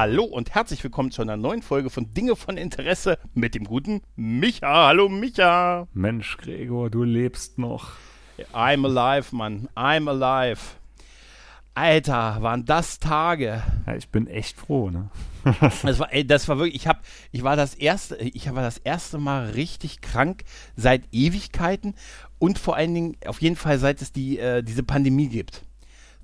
Hallo und herzlich willkommen zu einer neuen Folge von Dinge von Interesse mit dem guten Micha. Hallo Micha. Mensch, Gregor, du lebst noch. I'm alive, Mann. I'm alive. Alter, waren das Tage. Ja, ich bin echt froh, ne? das war, ey, das war wirklich, ich hab, ich war das erste, ich war das erste Mal richtig krank seit Ewigkeiten und vor allen Dingen auf jeden Fall seit es die, äh, diese Pandemie gibt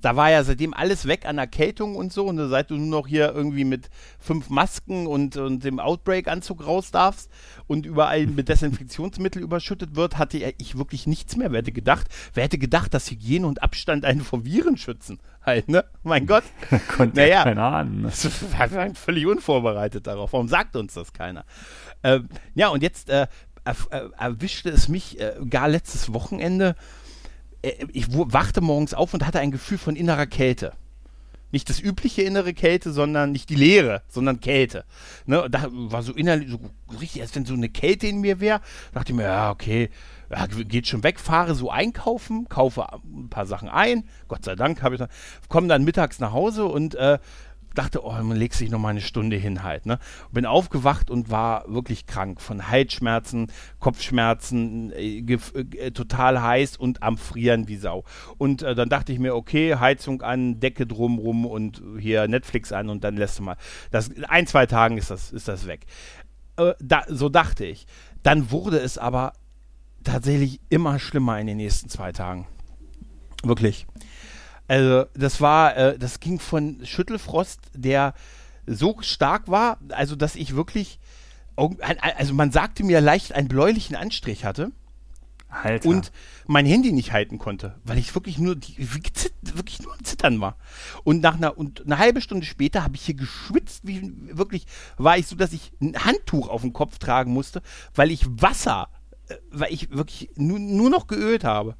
da war ja seitdem alles weg an Erkältung und so. Und seit du nur noch hier irgendwie mit fünf Masken und, und dem Outbreak-Anzug raus darfst und überall mit Desinfektionsmittel überschüttet wird, hatte ich wirklich nichts mehr. Wer hätte gedacht, wer hätte gedacht, dass Hygiene und Abstand einen vor Viren schützen? Halt, ne? Mein Gott. Konnte naja, keiner ahnen. Ne? Wir waren völlig unvorbereitet darauf. Warum sagt uns das keiner? Ähm, ja, und jetzt äh, erwischte es mich äh, gar letztes Wochenende äh, ich wachte morgens auf und hatte ein Gefühl von innerer Kälte. Nicht das übliche innere Kälte, sondern nicht die Leere, sondern Kälte. Ne? Da war so innerlich so richtig, als wenn so eine Kälte in mir wäre. Dachte ich mir, ja, okay, ja, geht schon weg, fahre so einkaufen, kaufe ein paar Sachen ein. Gott sei Dank habe ich dann, komme dann mittags nach Hause und äh, dachte, oh, man legt sich noch mal eine Stunde hin halt. Ne? Bin aufgewacht und war wirklich krank von Halsschmerzen, Kopfschmerzen, äh, äh, total heiß und am Frieren wie Sau. Und äh, dann dachte ich mir, okay, Heizung an, Decke drumrum und hier Netflix an und dann lässt du mal. Das, ein, zwei Tagen ist das, ist das weg. Äh, da, so dachte ich. Dann wurde es aber tatsächlich immer schlimmer in den nächsten zwei Tagen. Wirklich. Also das war, äh, das ging von Schüttelfrost, der so stark war, also dass ich wirklich, also man sagte mir leicht einen bläulichen Anstrich hatte. Alter. Und mein Handy nicht halten konnte, weil ich wirklich nur, die, wirklich nur am Zittern war. Und nach einer, und eine halbe Stunde später habe ich hier geschwitzt, wie wirklich war ich so, dass ich ein Handtuch auf dem Kopf tragen musste, weil ich Wasser, äh, weil ich wirklich nur, nur noch geölt habe.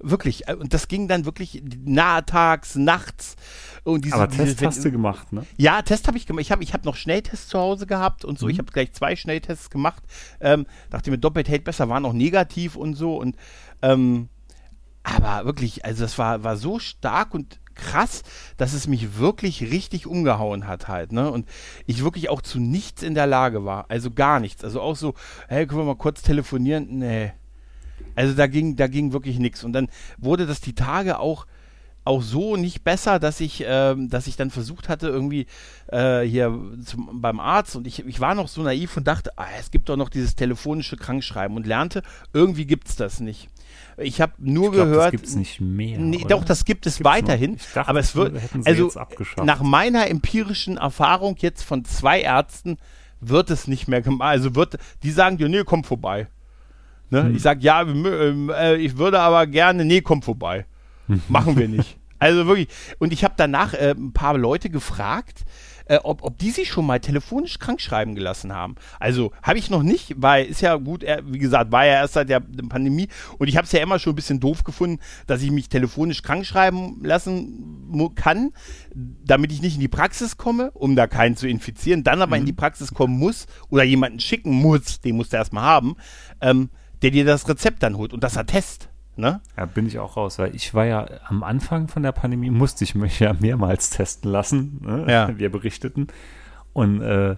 Wirklich. Äh, und das ging dann wirklich nahtags, nachts. Und diese, Aber Test hast du gemacht, ne? Ja, Test habe ich gemacht. Ich habe ich hab noch Schnelltests zu Hause gehabt und so. Mhm. Ich habe gleich zwei Schnelltests gemacht. Ähm, dachte mir, doppelt hält besser, waren auch negativ und so. Und ähm, aber wirklich, also das war, war so stark und krass, dass es mich wirklich richtig umgehauen hat halt, ne? Und ich wirklich auch zu nichts in der Lage war. Also gar nichts. Also auch so, hey, können wir mal kurz telefonieren? Nee. Also da ging, da ging wirklich nichts. Und dann wurde das die Tage auch auch so nicht besser, dass ich, ähm, dass ich dann versucht hatte, irgendwie äh, hier zum, beim Arzt und ich, ich war noch so naiv und dachte, ah, es gibt doch noch dieses telefonische Krankschreiben und lernte, irgendwie gibt es das nicht. Ich habe nur ich glaub, gehört. Das gibt es nicht mehr. Nee, doch, das gibt es gibt's weiterhin. Dachte, aber es wird. Also, nach meiner empirischen Erfahrung jetzt von zwei Ärzten wird es nicht mehr gemacht. Also wird, die sagen dir, nee, komm vorbei. Ne? Hm. Ich sage, ja, äh, ich würde aber gerne, nee, komm vorbei. Machen wir nicht. Also wirklich. Und ich habe danach äh, ein paar Leute gefragt, äh, ob, ob die sich schon mal telefonisch krank schreiben gelassen haben. Also habe ich noch nicht, weil ist ja gut, er, wie gesagt, war ja erst seit der, der Pandemie und ich habe es ja immer schon ein bisschen doof gefunden, dass ich mich telefonisch krank schreiben lassen kann, damit ich nicht in die Praxis komme, um da keinen zu infizieren, dann aber mhm. in die Praxis kommen muss oder jemanden schicken muss, den musst du erstmal haben. Ähm, der dir das Rezept dann holt und das Attest. Ne? Ja, bin ich auch raus, weil ich war ja am Anfang von der Pandemie, musste ich mich ja mehrmals testen lassen. Ne? Ja. Wir berichteten. Und äh,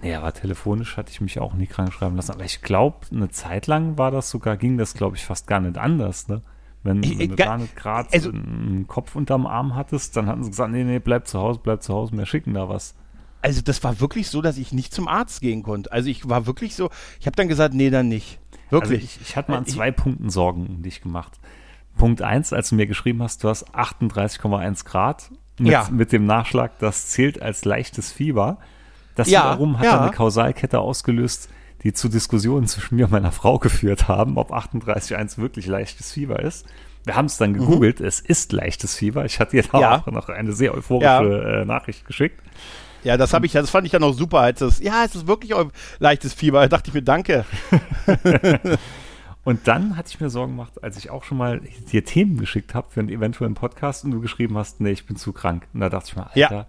naja, war telefonisch, hatte ich mich auch nie krank schreiben lassen. Aber ich glaube, eine Zeit lang war das sogar, ging das, glaube ich, fast gar nicht anders, ne? Wenn, ich, wenn du gar nicht gerade also, einen Kopf unterm Arm hattest, dann hatten sie gesagt, nee, nee, bleib zu Hause, bleib zu Hause, wir schicken da was. Also das war wirklich so, dass ich nicht zum Arzt gehen konnte. Also ich war wirklich so, ich habe dann gesagt, nee, dann nicht. Wirklich? Also ich, ich hatte mal an äh, zwei ich, Punkten Sorgen um dich gemacht. Punkt 1, als du mir geschrieben hast, du hast 38,1 Grad mit, ja. mit dem Nachschlag, das zählt als leichtes Fieber. Das ja, wiederum hat ja. eine Kausalkette ausgelöst, die zu Diskussionen zwischen mir und meiner Frau geführt haben, ob 38,1 wirklich leichtes Fieber ist. Wir haben es dann mhm. gegoogelt, mhm. es ist leichtes Fieber. Ich hatte dir da ja. auch noch eine sehr euphorische äh, Nachricht geschickt. Ja, das habe ich, das fand ich ja noch super, als das, ja, es ist wirklich ein leichtes Fieber. Da dachte ich mir, danke. und dann hatte ich mir Sorgen gemacht, als ich auch schon mal dir Themen geschickt habe für einen eventuellen Podcast und du geschrieben hast, nee, ich bin zu krank. Und da dachte ich mir, Alter, ja.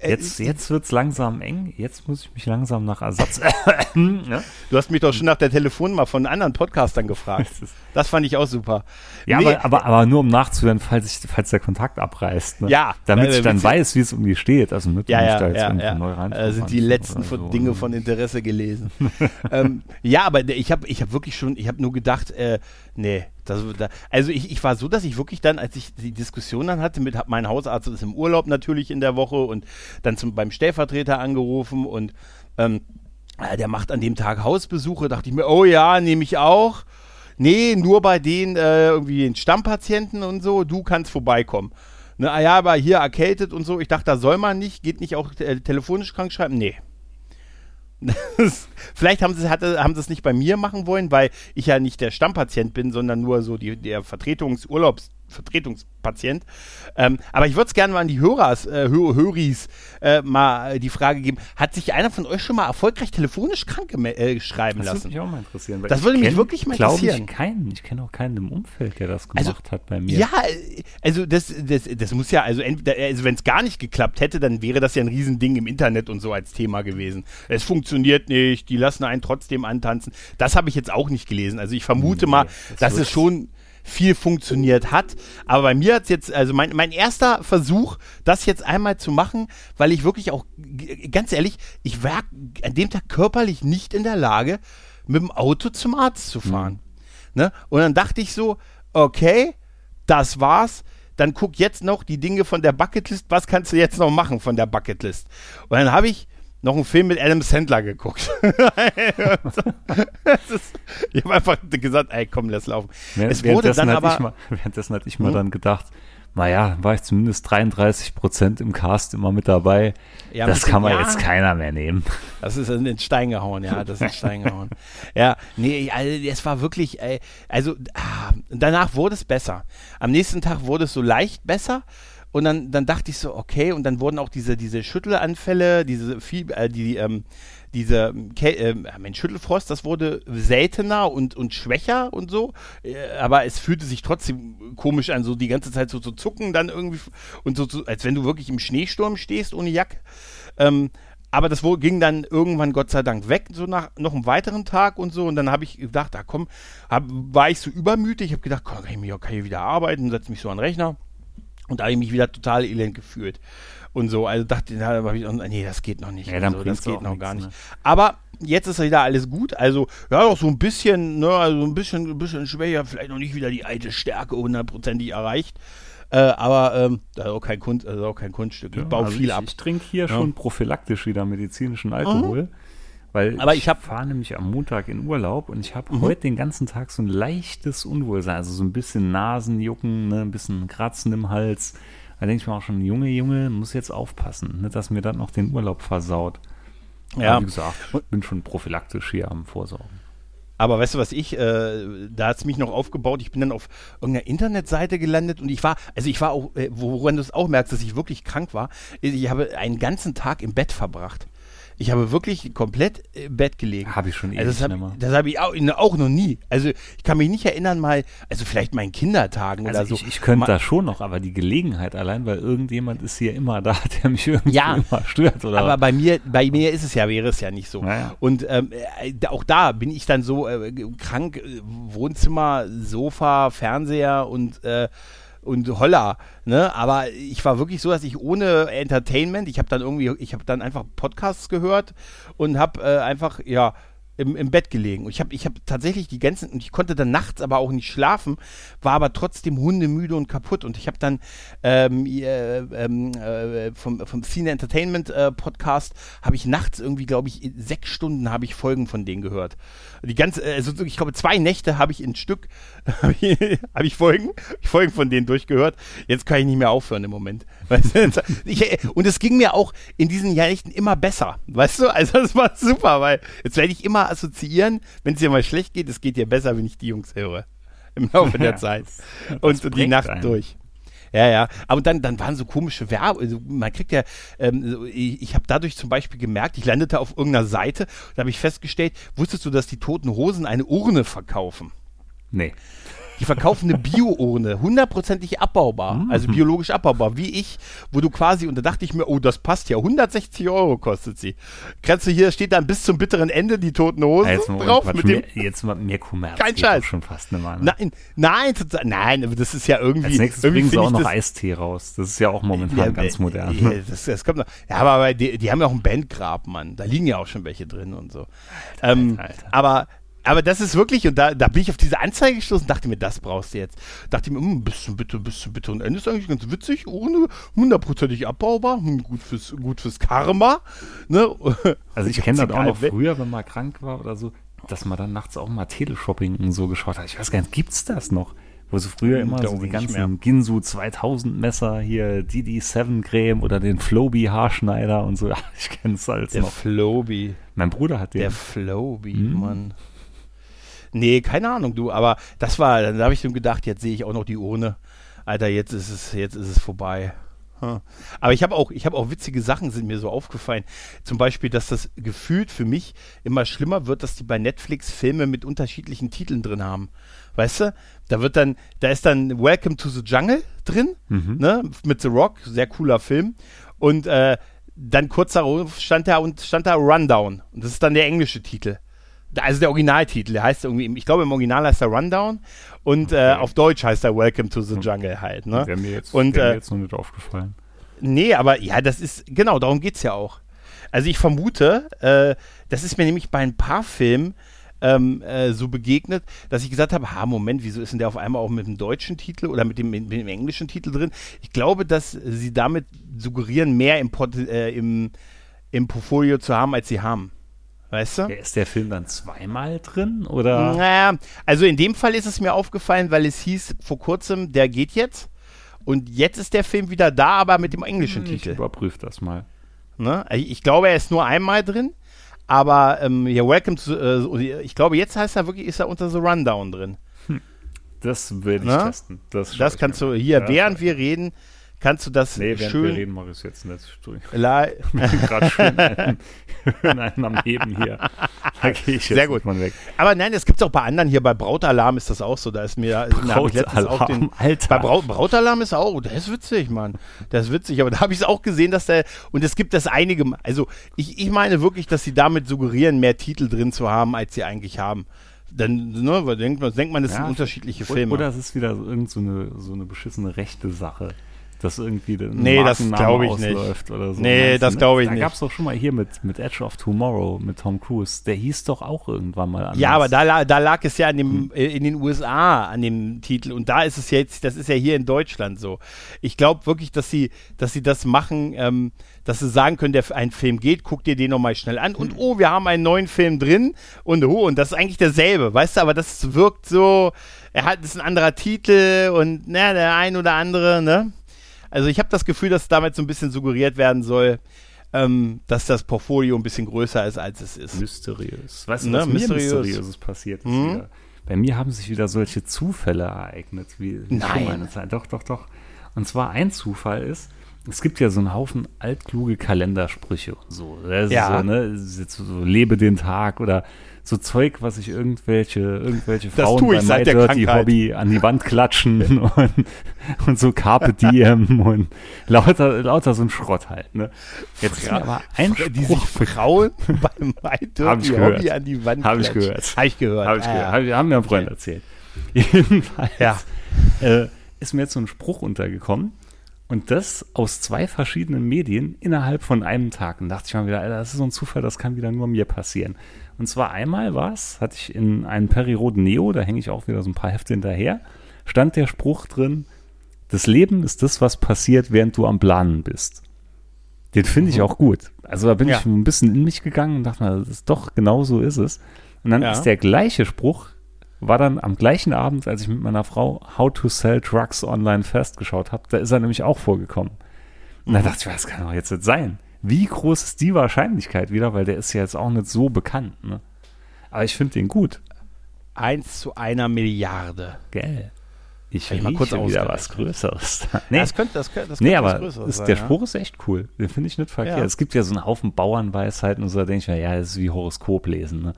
Äh, jetzt, jetzt wird es langsam eng. Jetzt muss ich mich langsam nach Ersatz. ja? Du hast mich doch schon nach der Telefonnummer von anderen Podcastern gefragt. Das fand ich auch super. Ja, nee, aber, aber, aber, nur um nachzuhören, falls, ich, falls der Kontakt abreißt. Ne? Ja. Damit ich dann weiß, wie es um die steht. Also mit ja, ja, da jetzt ja, ja. neu rein. Äh, sind die letzten so. Dinge von Interesse gelesen. ähm, ja, aber ich habe ich hab wirklich schon, ich habe nur gedacht, äh, nee, das, da, also ich, ich war so, dass ich wirklich dann, als ich die Diskussion dann hatte mit, mein Hausarzt ist im Urlaub natürlich in der Woche und dann zum, beim Stellvertreter angerufen und ähm, äh, der macht an dem Tag Hausbesuche, dachte ich mir, oh ja, nehme ich auch. Nee, nur bei den äh, irgendwie den Stammpatienten und so, du kannst vorbeikommen. Ne, ah ja, aber hier erkältet und so. Ich dachte, da soll man nicht, geht nicht auch äh, telefonisch krank schreiben? Nee. Vielleicht haben sie, es nicht bei mir machen wollen, weil ich ja nicht der Stammpatient bin, sondern nur so die, der Vertretungsurlaubs Vertretungspatient. Ähm, aber ich würde es gerne mal an die Hörers, äh, Hör Höris äh, mal die Frage geben: Hat sich einer von euch schon mal erfolgreich telefonisch krank äh, schreiben das lassen? Das würde mich auch mal interessieren. das würde mich wirklich mal interessieren. Ich keinen. Ich kenne auch keinen im Umfeld, der das also, gemacht also, hat bei mir. Ja, also das, das, das muss ja, also, also wenn es gar nicht geklappt hätte, dann wäre das ja ein Riesending im Internet und so als Thema gewesen. Es funktioniert nicht, die lassen einen trotzdem antanzen. Das habe ich jetzt auch nicht gelesen. Also ich vermute nee, mal, das dass es schon viel funktioniert hat. Aber bei mir hat es jetzt, also mein, mein erster Versuch, das jetzt einmal zu machen, weil ich wirklich auch, ganz ehrlich, ich war an dem Tag körperlich nicht in der Lage, mit dem Auto zum Arzt zu fahren. Mhm. Ne? Und dann dachte ich so, okay, das war's. Dann guck jetzt noch die Dinge von der Bucketlist. Was kannst du jetzt noch machen von der Bucketlist? Und dann habe ich noch einen Film mit Adam Sandler geguckt. ist, ich habe einfach gesagt, ey, komm, lass laufen. es wurde dann aber, mal, währenddessen hatte ich mal hm? dann gedacht, naja, war ich zumindest 33 Prozent im Cast immer mit dabei. Ja, das kann man ja, jetzt keiner mehr nehmen. Das ist in den Stein gehauen, ja, das ist in den Stein gehauen. ja, nee, also, es war wirklich, ey, also ah, danach wurde es besser. Am nächsten Tag wurde es so leicht besser und dann, dann dachte ich so, okay, und dann wurden auch diese, diese Schüttelanfälle, diese, viel, äh, die, ähm, diese, äh, mein Schüttelfrost, das wurde seltener und, und schwächer und so, äh, aber es fühlte sich trotzdem komisch an, so die ganze Zeit so zu zucken, dann irgendwie, und so, so als wenn du wirklich im Schneesturm stehst ohne Jacke. Ähm, aber das ging dann irgendwann Gott sei Dank weg, so nach noch einem weiteren Tag und so. Und dann habe ich gedacht, ah komm, hab, war ich so übermütig, ich habe gedacht, komm, kann ich, mich, kann ich wieder arbeiten, setze mich so an den Rechner. Und da habe ich mich wieder total elend gefühlt. Und so, also dachte ich, nee, das geht noch nicht. Ja, dann so, das geht noch gar nicht. Ne? Aber jetzt ist wieder alles gut. Also, ja, doch so ein bisschen, ne, also ein bisschen, ein bisschen schwächer, vielleicht noch nicht wieder die alte Stärke hundertprozentig erreicht. Äh, aber ähm, das ist auch kein, Kunst, das auch kein Kunststück. Ich ja, baue also viel ich, ab. Ich trinke hier ja. schon prophylaktisch wieder medizinischen Alkohol. Mhm. Weil aber ich, ich fahre nämlich am Montag in Urlaub und ich habe mhm. heute den ganzen Tag so ein leichtes Unwohlsein, also so ein bisschen Nasenjucken, ne, ein bisschen Kratzen im Hals. Da denke ich mir auch schon, Junge, Junge, muss jetzt aufpassen, ne, dass mir das noch den Urlaub versaut. Ja. Aber wie gesagt, ich bin schon prophylaktisch hier am Vorsorgen. Aber weißt du, was ich, äh, da hat es mich noch aufgebaut. Ich bin dann auf irgendeiner Internetseite gelandet und ich war, also ich war auch, äh, woran du es auch merkst, dass ich wirklich krank war. Ich habe einen ganzen Tag im Bett verbracht. Ich habe wirklich komplett im Bett gelegen. Habe ich schon also das habe das hab ich auch, auch, noch nie. Also ich kann mich nicht erinnern mal, also vielleicht meinen Kindertagen also oder so. Ich, ich könnte da schon noch, aber die Gelegenheit allein, weil irgendjemand ist hier immer da, der mich irgendwie ja, immer stört. Oder aber bei mir, bei mir ist es ja, wäre es ja nicht so. Naja. Und ähm, äh, auch da bin ich dann so äh, krank, äh, Wohnzimmer, Sofa, Fernseher und äh, und holla, ne? Aber ich war wirklich so, dass ich ohne Entertainment, ich habe dann irgendwie, ich habe dann einfach Podcasts gehört und habe äh, einfach, ja, im, im Bett gelegen. Und ich habe ich hab tatsächlich die ganzen, und ich konnte dann nachts aber auch nicht schlafen, war aber trotzdem hundemüde und kaputt. Und ich habe dann ähm, äh, äh, vom, vom Cine Entertainment äh, Podcast, habe ich nachts irgendwie, glaube ich, sechs Stunden habe ich Folgen von denen gehört. Die ganze, also ich glaube, zwei Nächte habe ich in Stück, habe ich, hab ich Folgen, Folgen von denen durchgehört. Jetzt kann ich nicht mehr aufhören im Moment. ich, und es ging mir auch in diesen Nächten immer besser. Weißt du? Also das war super, weil jetzt werde ich immer assoziieren, wenn es dir mal schlecht geht, es geht dir besser, wenn ich die Jungs höre. Im Laufe der Zeit. und die Nacht einen. durch. Ja, ja. Aber dann, dann waren so komische Werbung. Also man kriegt ja, ähm, ich, ich habe dadurch zum Beispiel gemerkt, ich landete auf irgendeiner Seite, da habe ich festgestellt, wusstest du, dass die Toten Hosen eine Urne verkaufen? Nee. Die verkaufen eine Bio-Urne, hundertprozentig abbaubar, mhm. also biologisch abbaubar, wie ich, wo du quasi, und da dachte ich mir, oh, das passt ja, 160 Euro kostet sie. Kannst du hier, steht dann bis zum bitteren Ende die toten Hosen jetzt drauf. Quatsch, mit dem, mehr, jetzt mal mehr Kommerz. Kein Scheiß. schon fast eine ne? Nein, nein, nein, das ist ja irgendwie. Als nächstes irgendwie bringen sie auch noch Eistee raus. Das ist ja auch momentan ja, ganz modern. Ja, das, das kommt noch. ja aber die, die, haben ja auch ein Bandgrab, Mann. Da liegen ja auch schon welche drin und so. Alter, ähm, Alter. Aber aber das ist wirklich, und da, da bin ich auf diese Anzeige gestoßen dachte mir, das brauchst du jetzt. Dachte mir, hm, bist du bitte, bist du bitte. Und Ende ist eigentlich ganz witzig, ohne hundertprozentig abbaubar, hm, gut, fürs, gut fürs Karma. Ne? Also ich kenne das auch noch früher, wenn man krank war oder so, dass man dann nachts auch mal Teleshopping und so geschaut hat. Ich weiß gar nicht, gibt's das noch? Wo sie früher hm, immer so die ganzen Ginsu 2000 Messer hier, DD7 Creme oder den Floby Haarschneider und so. Ja, ich kenne es alles Der noch. Der Floby. Mein Bruder hat den. Der Floby, hm. Mann. Nee, keine Ahnung, du, aber das war, dann habe ich so gedacht, jetzt sehe ich auch noch die Urne. Alter, jetzt ist es, jetzt ist es vorbei. Aber ich habe auch, ich habe auch witzige Sachen sind mir so aufgefallen. Zum Beispiel, dass das gefühlt für mich immer schlimmer wird, dass die bei Netflix Filme mit unterschiedlichen Titeln drin haben. Weißt du? Da wird dann, da ist dann Welcome to the Jungle drin, mhm. ne? Mit The Rock, sehr cooler Film. Und äh, dann kurz darauf stand da und stand da Rundown. Und das ist dann der englische Titel also der Originaltitel, der heißt irgendwie, ich glaube im Original heißt er Rundown und äh, okay. äh, auf Deutsch heißt er Welcome to the Jungle halt. Ne? Wäre mir jetzt, und, wär mir äh, jetzt noch nicht aufgefallen. Nee, aber ja, das ist, genau, darum geht es ja auch. Also ich vermute, äh, das ist mir nämlich bei ein paar Filmen ähm, äh, so begegnet, dass ich gesagt habe, ha, Moment, wieso ist denn der auf einmal auch mit dem deutschen Titel oder mit dem, mit dem englischen Titel drin? Ich glaube, dass sie damit suggerieren, mehr im, Port äh, im, im Portfolio zu haben, als sie haben. Weißt du? Ist der Film dann zweimal drin? Oder? Naja, also in dem Fall ist es mir aufgefallen, weil es hieß vor kurzem, der geht jetzt. Und jetzt ist der Film wieder da, aber mit dem englischen ich Titel. Ich überprüfe das mal. Ne? Ich glaube, er ist nur einmal drin. Aber ähm, hier, Welcome to, äh, ich glaube, jetzt heißt er wirklich, ist er unter The Rundown drin. Hm. Das will ich ne? testen. Das, das kannst du hier, ja, während wir reden, kannst du das nee, schön. Wir reden, mache ich es jetzt nicht. Ich bin gerade schön einen, einen am Heben hier. Da gehe ich Sehr gut. Weg. Aber nein, es gibt es auch bei anderen hier. Bei Brautalarm ist das auch so. Da ist mir, Brautalarm, auch den, Alter. Bei Braut, Brautalarm ist auch, der ist witzig, Mann. Der ist witzig. Aber da habe ich es auch gesehen, dass der, und es gibt das einige, also ich, ich meine wirklich, dass sie damit suggerieren, mehr Titel drin zu haben, als sie eigentlich haben. Dann ne, denkt, man, denkt man, das ja, sind unterschiedliche Filme. Oder es ist wieder irgend so eine, so eine beschissene rechte Sache dass irgendwie der nee, das glaube ich nicht. oder so. Nee, das glaube ich da nicht. Da gab es doch schon mal hier mit, mit Edge of Tomorrow mit Tom Cruise. Der hieß doch auch irgendwann mal anders. Ja, aber da, da lag es ja an dem, hm. Äh, in den USA an dem Titel und da ist es jetzt, das ist ja hier in Deutschland so. Ich glaube wirklich, dass sie, dass sie das machen, ähm, dass sie sagen können, der ein Film geht, guck dir den nochmal schnell an und hm. oh, wir haben einen neuen Film drin und oh, und das ist eigentlich derselbe, weißt du, aber das wirkt so, er hat, das ist ein anderer Titel und na, der ein oder andere, ne? Also ich habe das Gefühl, dass damit so ein bisschen suggeriert werden soll, ähm, dass das Portfolio ein bisschen größer ist, als es ist. Mysteriös. Weißt du, ne? was mysteriös. Mysteriöses passiert ist mhm. Bei mir haben sich wieder solche Zufälle ereignet, wie, wie Nein. meine Zeit. Doch, doch, doch. Und zwar ein Zufall ist, es gibt ja so einen Haufen altkluge Kalendersprüche. So, ja. so, ne? so, lebe den Tag oder so Zeug, was sich irgendwelche, irgendwelche Frauen bei My Dirty Hobby an die Wand klatschen und, und so Carpe Diem und lauter, lauter so ein Schrott halt. Ne? Jetzt ja, aber ein Spruch, die sich Frauen beim My Dirty Hobby an die Wand Habe ich gehört. Habe ich gehört. Habe ich ah, gehört. Ja. Haben mir ein Freund okay. erzählt. Jedenfalls ja. äh, ist mir jetzt so ein Spruch untergekommen. Und das aus zwei verschiedenen Medien innerhalb von einem Tag. Und dachte ich mal wieder, Alter, das ist so ein Zufall, das kann wieder nur mir passieren. Und zwar einmal war es, hatte ich in einem Periroden Neo, da hänge ich auch wieder so ein paar Hefte hinterher, stand der Spruch drin, das Leben ist das, was passiert, während du am Planen bist. Den finde ich mhm. auch gut. Also da bin ja. ich ein bisschen in mich gegangen und dachte mir, das ist doch genau so ist es. Und dann ja. ist der gleiche Spruch, war dann am gleichen Abend, als ich mit meiner Frau How to Sell Drugs Online festgeschaut habe, da ist er nämlich auch vorgekommen. Und da mhm. dachte ich, was kann doch jetzt nicht sein? Wie groß ist die Wahrscheinlichkeit wieder, weil der ist ja jetzt auch nicht so bekannt, ne? Aber ich finde den gut. Eins zu einer Milliarde. Gell. Ich rieche mal kurz wieder was Größeres. nee, das könnte, das könnte, das könnte nee, aber ist, sein, der ja? Spruch ist echt cool. Den finde ich nicht verkehrt. Ja. Es gibt ja so einen Haufen Bauernweisheiten und so, da denke ich mir, ja, das ist wie Horoskop lesen. Ne?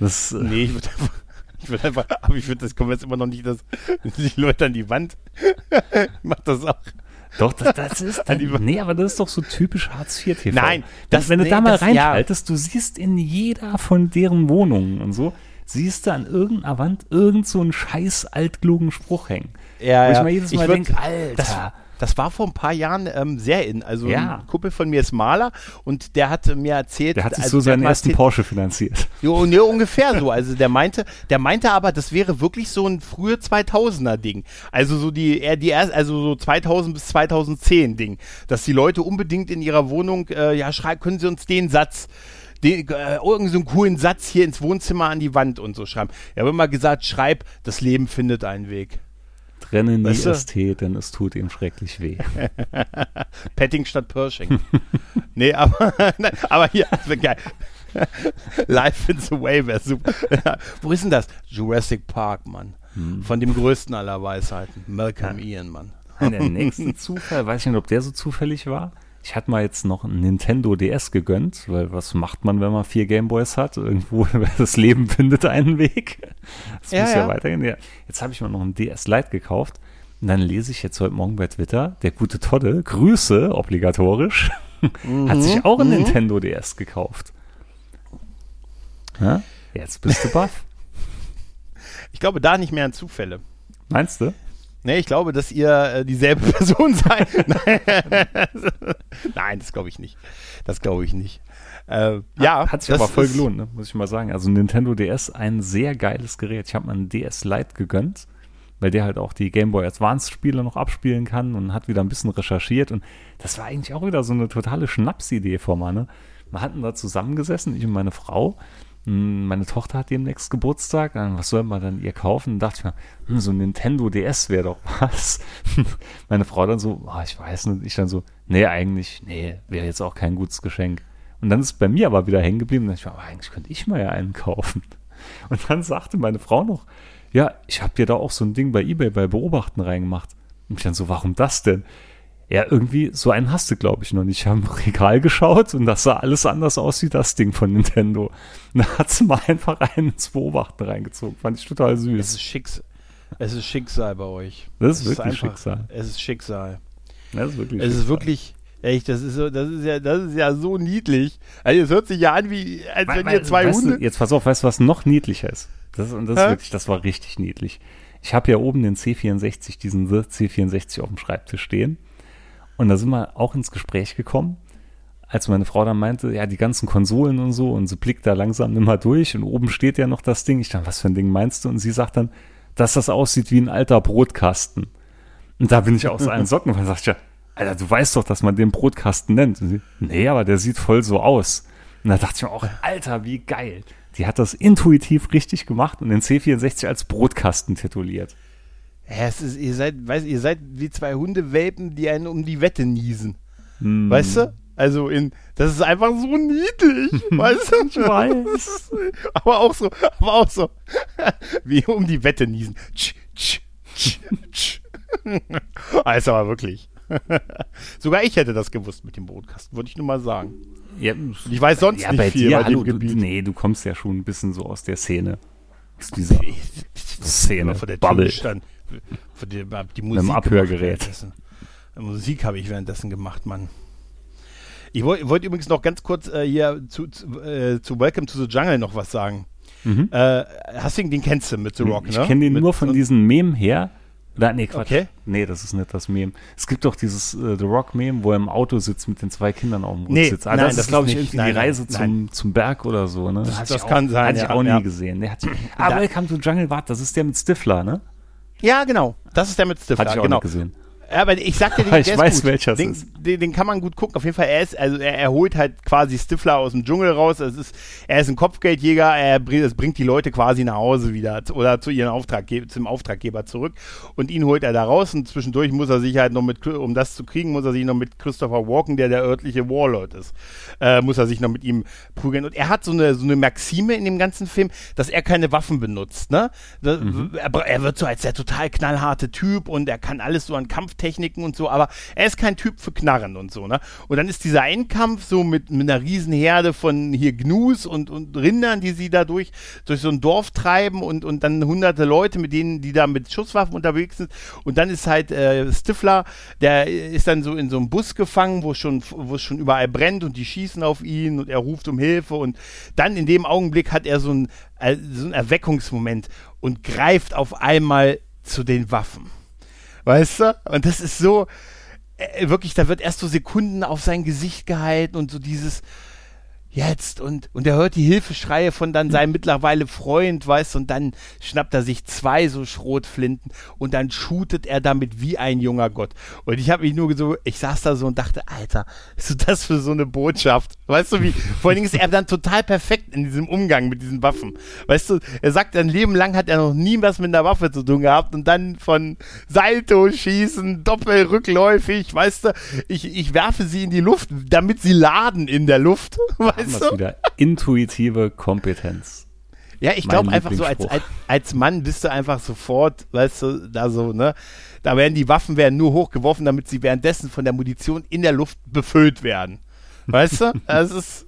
Das, äh, nee, ich würde einfach, ich würde einfach, aber ich finde, das kommt jetzt immer noch nicht, dass die Leute an die Wand. ich mach das auch. Doch, das, das ist dann, nee, aber das ist doch so typisch Hartz IV TV. Nein, das, wenn du nee, da mal reinschaltest, ja. du siehst in jeder von deren Wohnungen und so, siehst du an irgendeiner Wand irgend so einen scheiß altklugen Spruch hängen. Ja, wo ich ja. mir jedes Mal denke, Alter. Das, das war vor ein paar Jahren ähm, sehr in. Also ja. ein Kumpel von mir ist Maler und der hat mir erzählt. Der hat sich also so seinen ersten Porsche finanziert. Jo, ne, ungefähr so. Also der meinte, der meinte aber, das wäre wirklich so ein frühe 2000er Ding. Also so die, er die erst, also so 2000 bis 2010 Ding, dass die Leute unbedingt in ihrer Wohnung, äh, ja, schreiben, können Sie uns den Satz den, äh, irgendeinen so coolen Satz hier ins Wohnzimmer an die Wand und so schreiben. Ich habe immer gesagt, schreib, das Leben findet einen Weg. Trenne nie weißt du? ST, denn es tut ihm schrecklich weh. Petting statt Pershing. nee, aber, nein, aber hier, geil. Life in the Way wäre super. Wo ist denn das? Jurassic Park, Mann. Hm. Von dem größten aller Weisheiten. Malcolm ja. Ian, Mann. Der nächste Zufall, weiß ich nicht, ob der so zufällig war. Ich hatte mal jetzt noch ein Nintendo DS gegönnt, weil was macht man, wenn man vier Gameboys hat? Irgendwo, das Leben findet einen Weg. Das ja, muss ja, ja weitergehen. Ja. Jetzt habe ich mir noch ein DS Lite gekauft. Und dann lese ich jetzt heute Morgen bei Twitter, der gute Todde, Grüße, obligatorisch, mhm, hat sich auch ein mhm. Nintendo DS gekauft. Ja? Jetzt bist du baff. Ich glaube da nicht mehr an Zufälle. Meinst du? Nee, ich glaube, dass ihr äh, dieselbe Person seid. Nein, das glaube ich nicht. Das glaube ich nicht. Äh, ja, hat sich aber voll gelohnt, ne? muss ich mal sagen. Also Nintendo DS, ein sehr geiles Gerät. Ich habe mir einen DS Lite gegönnt, weil der halt auch die Game Boy Advance Spiele noch abspielen kann und hat wieder ein bisschen recherchiert und das war eigentlich auch wieder so eine totale Schnapsidee von mir. Ne? Wir hatten da zusammengesessen, ich und meine Frau meine Tochter hat demnächst Geburtstag, was soll man dann ihr kaufen? Da dachte ich mir, hm, so ein Nintendo DS wäre doch was. meine Frau dann so, oh, ich weiß nicht, ich dann so, nee, eigentlich, nee, wäre jetzt auch kein gutes Geschenk. Und dann ist es bei mir aber wieder hängen geblieben. Und ich war, oh, eigentlich könnte ich mal ja einen kaufen. Und dann sagte meine Frau noch, ja, ich habe dir da auch so ein Ding bei eBay bei Beobachten reingemacht. Und ich dann so, warum das denn? Ja, irgendwie, so einen hast du, glaube ich, noch nicht. Ich habe im Regal geschaut und das sah alles anders aus wie das Ding von Nintendo. Und da hat sie mal einfach einen ins Beobachten reingezogen. Fand ich total süß. Es ist, Schicks es ist Schicksal bei euch. Das ist es wirklich ist einfach, Schicksal. Es ist Schicksal. Das ist wirklich Es Schicksal. ist wirklich, echt, das ist, so, das, ist ja, das ist ja so niedlich. Also es hört sich ja an, wie als weil, wenn ihr zwei Hunde... Du, jetzt pass auf, weißt du, was noch niedlicher ist? Das, und das ist wirklich, das war richtig niedlich. Ich habe ja oben den C64, diesen C64 auf dem Schreibtisch stehen. Und da sind wir auch ins Gespräch gekommen, als meine Frau dann meinte, ja, die ganzen Konsolen und so, und sie blickt da langsam immer durch und oben steht ja noch das Ding. Ich dachte, was für ein Ding meinst du? Und sie sagt dann, dass das aussieht wie ein alter Brotkasten. Und da bin ich aus allen Socken, weil sagt ja, Alter, du weißt doch, dass man den Brotkasten nennt. Und sie, nee, aber der sieht voll so aus. Und da dachte ich mir auch, Alter, wie geil. Die hat das intuitiv richtig gemacht und den C64 als Brotkasten tituliert. Es ist, ihr seid, weißt, ihr seid wie zwei Hundewelpen, die einen um die Wette niesen. Hm. Weißt du? Also in, das ist einfach so niedlich, weißt du? Ich weiß. aber auch so, aber auch so, wie um die Wette niesen. Tsch, tsch, tsch, tsch. also aber wirklich. Sogar ich hätte das gewusst mit dem Brotkasten, würde ich nur mal sagen. Ja, ich weiß sonst ja, nicht bei viel dir, bei hallo, dem Gebiet. Du, nee, du kommst ja schon ein bisschen so aus der Szene. Aus dieser Szene. Von der Bubble. Stand. Für die, die Musik. Mit dem Abhörgerät. Musik habe ich währenddessen gemacht, Mann. Ich wollte wollt übrigens noch ganz kurz äh, hier zu, zu, äh, zu, Welcome to the Jungle noch was sagen. Mhm. Äh, hast du den kennst du mit The Rock, ich ne? Ich kenne den mit, nur von diesem Mem her. Oder, nee, Quatsch. Okay. Nee, das ist nicht das Mem. Es gibt doch dieses äh, The Rock Mem, wo er im Auto sitzt mit den zwei Kindern auf dem Rücksitz. Nee, ah, nein, das, das ist, glaube ich, irgendwie nein, die Reise zum, zum Berg oder so, ne? Das, das kann auch, sein. Hatte ich auch ja. nie gesehen. Der hat, ah, Welcome to the Jungle, warte, das ist der mit Stifler, ne? Ja, genau. Das ist der mit Stifler. Hatte ich auch genau. Gesehen. Ja, aber ich sag dir, den, ich weiß, gut. welcher den, ist. Den, den, kann man gut gucken. Auf jeden Fall, er ist, also er, er holt halt quasi Stifler aus dem Dschungel raus. Es ist, er ist ein Kopfgeldjäger, er bringt, bringt die Leute quasi nach Hause wieder oder zu ihren Auftraggeber, zum Auftraggeber zurück. Und ihn holt er da raus und zwischendurch muss er sich halt noch mit, um das zu kriegen, muss er sich noch mit Christopher Walken, der der örtliche Warlord ist, äh, muss er sich noch mit ihm prügeln. Und er hat so eine, so eine Maxime in dem ganzen Film, dass er keine Waffen benutzt. Ne? Mhm. Er, er wird so als der total knallharte Typ und er kann alles so an Kampftechniken und so, aber er ist kein Typ für Knarren und so, ne? Und dann ist dieser Endkampf so mit, mit einer riesen Herde von hier Gnus und, und Rindern, die sie da durch, durch so ein Dorf treiben und, und dann hunderte Leute, mit denen, die da mit Schusswaffen unterwegs sind. Und dann ist halt äh, Stifler, der ist dann so in so einem Bus gefangen, wo schon, wo es schon überall brennt und die schießen auf ihn und er ruft um Hilfe und dann in dem Augenblick hat er so ein, äh, so ein Erweckungsmoment und greift auf einmal zu den Waffen. Weißt du? Und das ist so, äh, wirklich, da wird erst so Sekunden auf sein Gesicht gehalten und so dieses, jetzt und, und er hört die Hilfeschreie von dann seinem mittlerweile Freund, weißt du, und dann schnappt er sich zwei so Schrotflinten und dann shootet er damit wie ein junger Gott. Und ich habe mich nur so, ich saß da so und dachte, Alter, ist das für so eine Botschaft? Weißt du, wie, vor allen Dingen ist er dann total perfekt in diesem Umgang mit diesen Waffen. Weißt du, er sagt, ein Leben lang hat er noch nie was mit einer Waffe zu tun gehabt und dann von Salto schießen, doppelrückläufig, weißt du, ich, ich werfe sie in die Luft, damit sie laden in der Luft, weißt wir wieder. Intuitive Kompetenz. Ja, ich glaube einfach so, als, als, als Mann bist du einfach sofort, weißt du, da so, ne? Da werden die Waffen werden nur hochgeworfen, damit sie währenddessen von der Munition in der Luft befüllt werden. Weißt du? Das ist,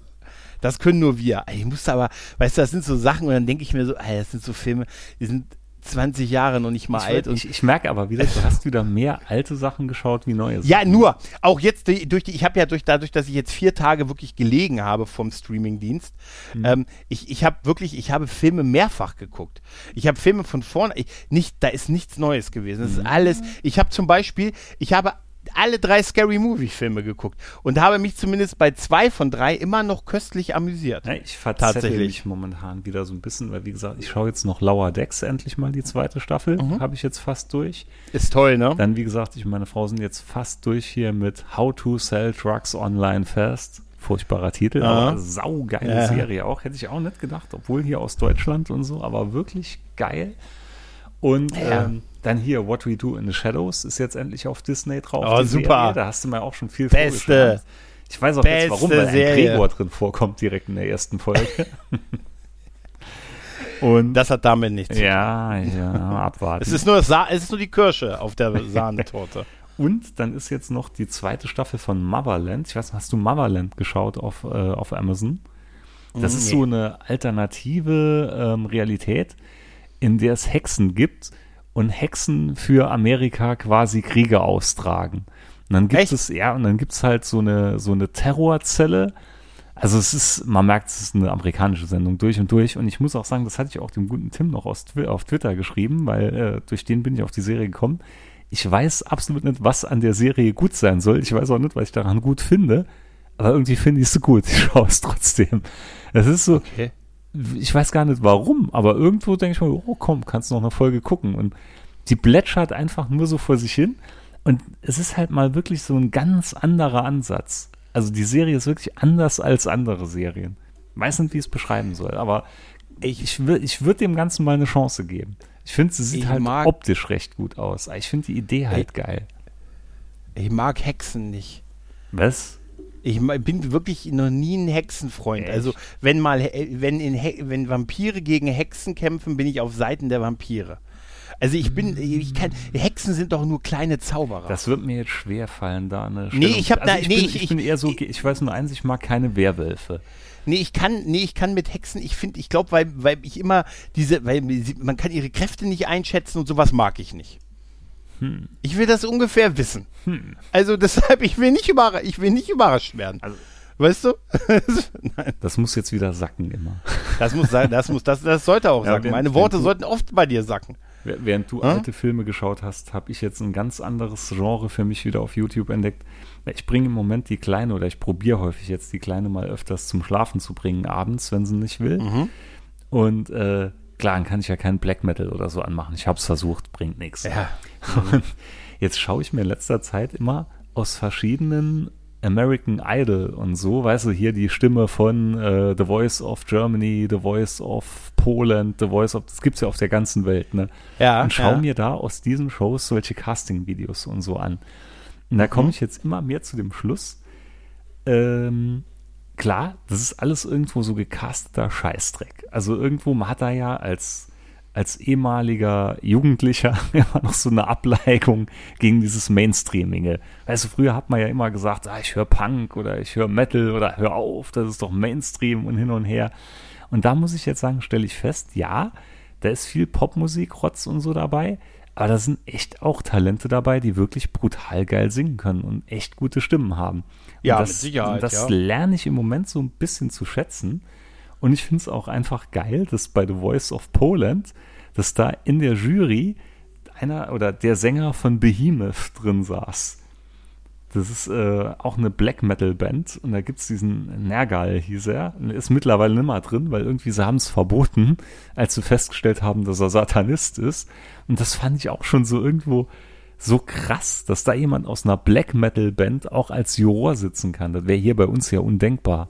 das können nur wir. Ich musste aber, weißt du, das sind so Sachen und dann denke ich mir so, ey, das sind so Filme, die sind 20 Jahre noch nicht mal ich alt. und ich, ich, merke aber wieder, du hast wieder mehr alte Sachen geschaut wie neue Sachen. Ja, nur. Auch jetzt durch die, ich habe ja durch, dadurch, dass ich jetzt vier Tage wirklich gelegen habe vom Streamingdienst, mhm. ähm, ich, ich habe wirklich, ich habe Filme mehrfach geguckt. Ich habe Filme von vorne, ich, nicht, da ist nichts Neues gewesen. Das ist mhm. alles, ich habe zum Beispiel, ich habe alle drei Scary Movie Filme geguckt und habe mich zumindest bei zwei von drei immer noch köstlich amüsiert. Ja, ich verzettel mich momentan wieder so ein bisschen, weil wie gesagt, ich schaue jetzt noch Lower Decks endlich mal die zweite Staffel, mhm. habe ich jetzt fast durch. Ist toll, ne? Dann wie gesagt, ich und meine Frau sind jetzt fast durch hier mit How to Sell Drugs Online Fast. Furchtbarer Titel, Aha. aber saugeile ja. Serie auch. Hätte ich auch nicht gedacht, obwohl hier aus Deutschland und so, aber wirklich geil. Und ja. ähm, dann hier What We Do in the Shadows ist jetzt endlich auf Disney drauf. Oh, super. Serie. Da hast du mir auch schon viel Beste. Ich weiß auch Beste jetzt warum, weil ein Gregor drin vorkommt direkt in der ersten Folge. Und das hat damit nichts. Ja, ja, abwarten. es ist nur es ist nur die Kirsche auf der Sahnetorte. Und dann ist jetzt noch die zweite Staffel von Motherland. Ich weiß, hast du Motherland geschaut auf, äh, auf Amazon? Das nee. ist so eine alternative ähm, Realität, in der es Hexen gibt und Hexen für Amerika quasi Kriege austragen. Und dann gibt Echt? es, ja, und dann gibt es halt so eine, so eine Terrorzelle. Also es ist, man merkt, es ist eine amerikanische Sendung durch und durch. Und ich muss auch sagen, das hatte ich auch dem guten Tim noch aus, auf Twitter geschrieben, weil äh, durch den bin ich auf die Serie gekommen. Ich weiß absolut nicht, was an der Serie gut sein soll. Ich weiß auch nicht, was ich daran gut finde. Aber irgendwie finde ich es so gut. Ich schaue es trotzdem. Es ist so, okay ich weiß gar nicht warum, aber irgendwo denke ich mir, oh komm, kannst du noch eine Folge gucken. Und die plätschert einfach nur so vor sich hin. Und es ist halt mal wirklich so ein ganz anderer Ansatz. Also die Serie ist wirklich anders als andere Serien. Ich weiß nicht, wie ich es beschreiben soll, aber ich, ich, ich würde dem Ganzen mal eine Chance geben. Ich finde, sie sieht halt mag, optisch recht gut aus. Ich finde die Idee halt ich, geil. Ich mag Hexen nicht. Was? Ich bin wirklich noch nie ein Hexenfreund. Echt? Also wenn mal, wenn, in, wenn Vampire gegen Hexen kämpfen, bin ich auf Seiten der Vampire. Also ich bin, ich kann, Hexen sind doch nur kleine Zauberer. Das wird mir jetzt schwer fallen, da eine Stellung. Nee, ich habe also da, nee, bin, ich, ich, bin eher so, ich weiß nur eins, ich mag keine Werwölfe. Nee, ich kann, nee, ich kann mit Hexen, ich finde, ich glaube, weil, weil ich immer diese, weil man kann ihre Kräfte nicht einschätzen und sowas mag ich nicht. Hm. Ich will das ungefähr wissen. Hm. Also deshalb, ich will nicht, überra ich will nicht überrascht werden. Also, weißt du? das muss jetzt wieder sacken immer. Das muss sein, das muss, das, das sollte auch ja, sacken. Meine Worte sollten oft bei dir sacken. Während du hm? alte Filme geschaut hast, habe ich jetzt ein ganz anderes Genre für mich wieder auf YouTube entdeckt. Ich bringe im Moment die Kleine oder ich probiere häufig jetzt die Kleine mal öfters zum Schlafen zu bringen, abends, wenn sie nicht will. Mhm. Und äh, klar, dann kann ich ja keinen Black Metal oder so anmachen. Ich habe es versucht, bringt nichts. Ja. Und Jetzt schaue ich mir in letzter Zeit immer aus verschiedenen American Idol und so, weißt du, hier die Stimme von äh, The Voice of Germany, The Voice of Poland, The Voice of, das gibt es ja auf der ganzen Welt, ne? Ja. Und schau ja. mir da aus diesen Shows solche Casting-Videos und so an. Und da komme mhm. ich jetzt immer mehr zu dem Schluss, ähm, klar, das ist alles irgendwo so gecasteter Scheißdreck. Also irgendwo, man hat da ja als als ehemaliger Jugendlicher immer noch so eine Ableigung gegen dieses Mainstreamige. Weißt du, früher hat man ja immer gesagt, ah, ich höre Punk oder ich höre Metal oder hör auf, das ist doch Mainstream und hin und her. Und da muss ich jetzt sagen, stelle ich fest, ja, da ist viel Popmusik, Rotz und so dabei, aber da sind echt auch Talente dabei, die wirklich brutal geil singen können und echt gute Stimmen haben. Ja, das, mit Sicherheit. Das ja. lerne ich im Moment so ein bisschen zu schätzen. Und ich finde es auch einfach geil, dass bei The Voice of Poland, dass da in der Jury einer oder der Sänger von Behemoth drin saß. Das ist äh, auch eine Black Metal Band und da gibt es diesen Nergal, hieß er. Ist mittlerweile nicht mehr drin, weil irgendwie sie haben es verboten, als sie festgestellt haben, dass er Satanist ist. Und das fand ich auch schon so irgendwo so krass, dass da jemand aus einer Black Metal Band auch als Juror sitzen kann. Das wäre hier bei uns ja undenkbar.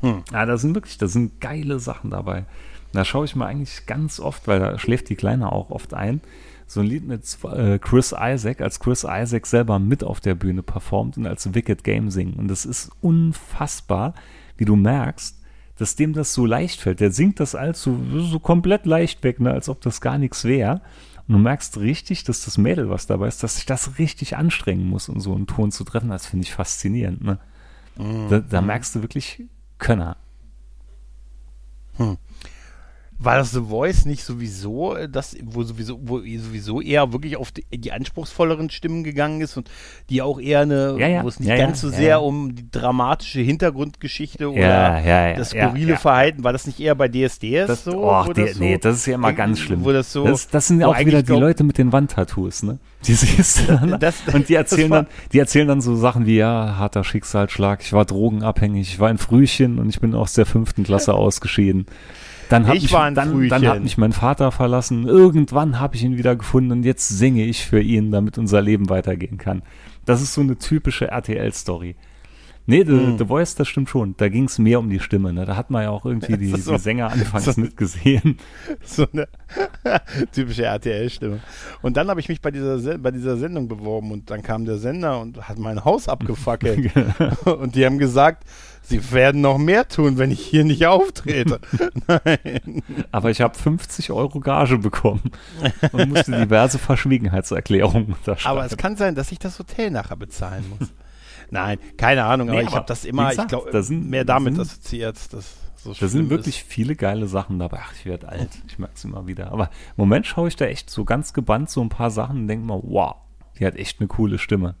Hm. Ja, da sind wirklich, da sind geile Sachen dabei. Da schaue ich mir eigentlich ganz oft, weil da schläft die Kleine auch oft ein, so ein Lied mit äh, Chris Isaac, als Chris Isaac selber mit auf der Bühne performt und als Wicked Game singt. Und das ist unfassbar, wie du merkst, dass dem das so leicht fällt. Der singt das alles so, so komplett leicht weg, ne, als ob das gar nichts wäre. Und du merkst richtig, dass das Mädel, was dabei ist, dass sich das richtig anstrengen muss, um so einen Ton zu treffen. Das finde ich faszinierend. Ne? Mhm. Da, da merkst du wirklich, Könner. Hm. War das The Voice nicht sowieso, äh, das, wo sowieso, wo sowieso eher wirklich auf die, die anspruchsvolleren Stimmen gegangen ist und die auch eher eine, ja, ja. wo es nicht ja, ganz so sehr um die dramatische Hintergrundgeschichte oder das skurrile Verhalten, war das nicht eher bei DSDS das, so? Oh, das so? Nee, das ist ja immer ganz schlimm. Wo das, so, das, das sind ja auch wieder die Leute mit den Wandtattoos, ne? Die siehst du dann. Das, und die erzählen dann, die erzählen dann so Sachen wie, ja, harter Schicksalsschlag, ich war drogenabhängig, ich war ein Frühchen und ich bin aus der fünften Klasse ausgeschieden. Dann hat, ich mich, war ein dann, dann hat mich mein Vater verlassen. Irgendwann habe ich ihn wieder gefunden und jetzt singe ich für ihn, damit unser Leben weitergehen kann. Das ist so eine typische RTL-Story. Nee, The, hm. The Voice, das stimmt schon. Da ging es mehr um die Stimme. Ne? Da hat man ja auch irgendwie die, so, die Sänger anfangs so, mitgesehen. So eine typische RTL-Stimme. Und dann habe ich mich bei dieser, bei dieser Sendung beworben und dann kam der Sender und hat mein Haus abgefackelt. Und die haben gesagt, sie werden noch mehr tun, wenn ich hier nicht auftrete. Nein. Aber ich habe 50 Euro Gage bekommen und musste diverse Verschwiegenheitserklärungen unterschreiben. Aber es kann sein, dass ich das Hotel nachher bezahlen muss. Nein, keine Ahnung, aber, nee, ich habe das immer, gesagt, ich glaube, mehr damit sind, assoziiert. Dass so da sind wirklich ist. viele geile Sachen dabei. Ach, ich werde alt, ich merke es immer wieder. Aber im Moment schaue ich da echt so ganz gebannt so ein paar Sachen und denke mal, wow, die hat echt eine coole Stimme.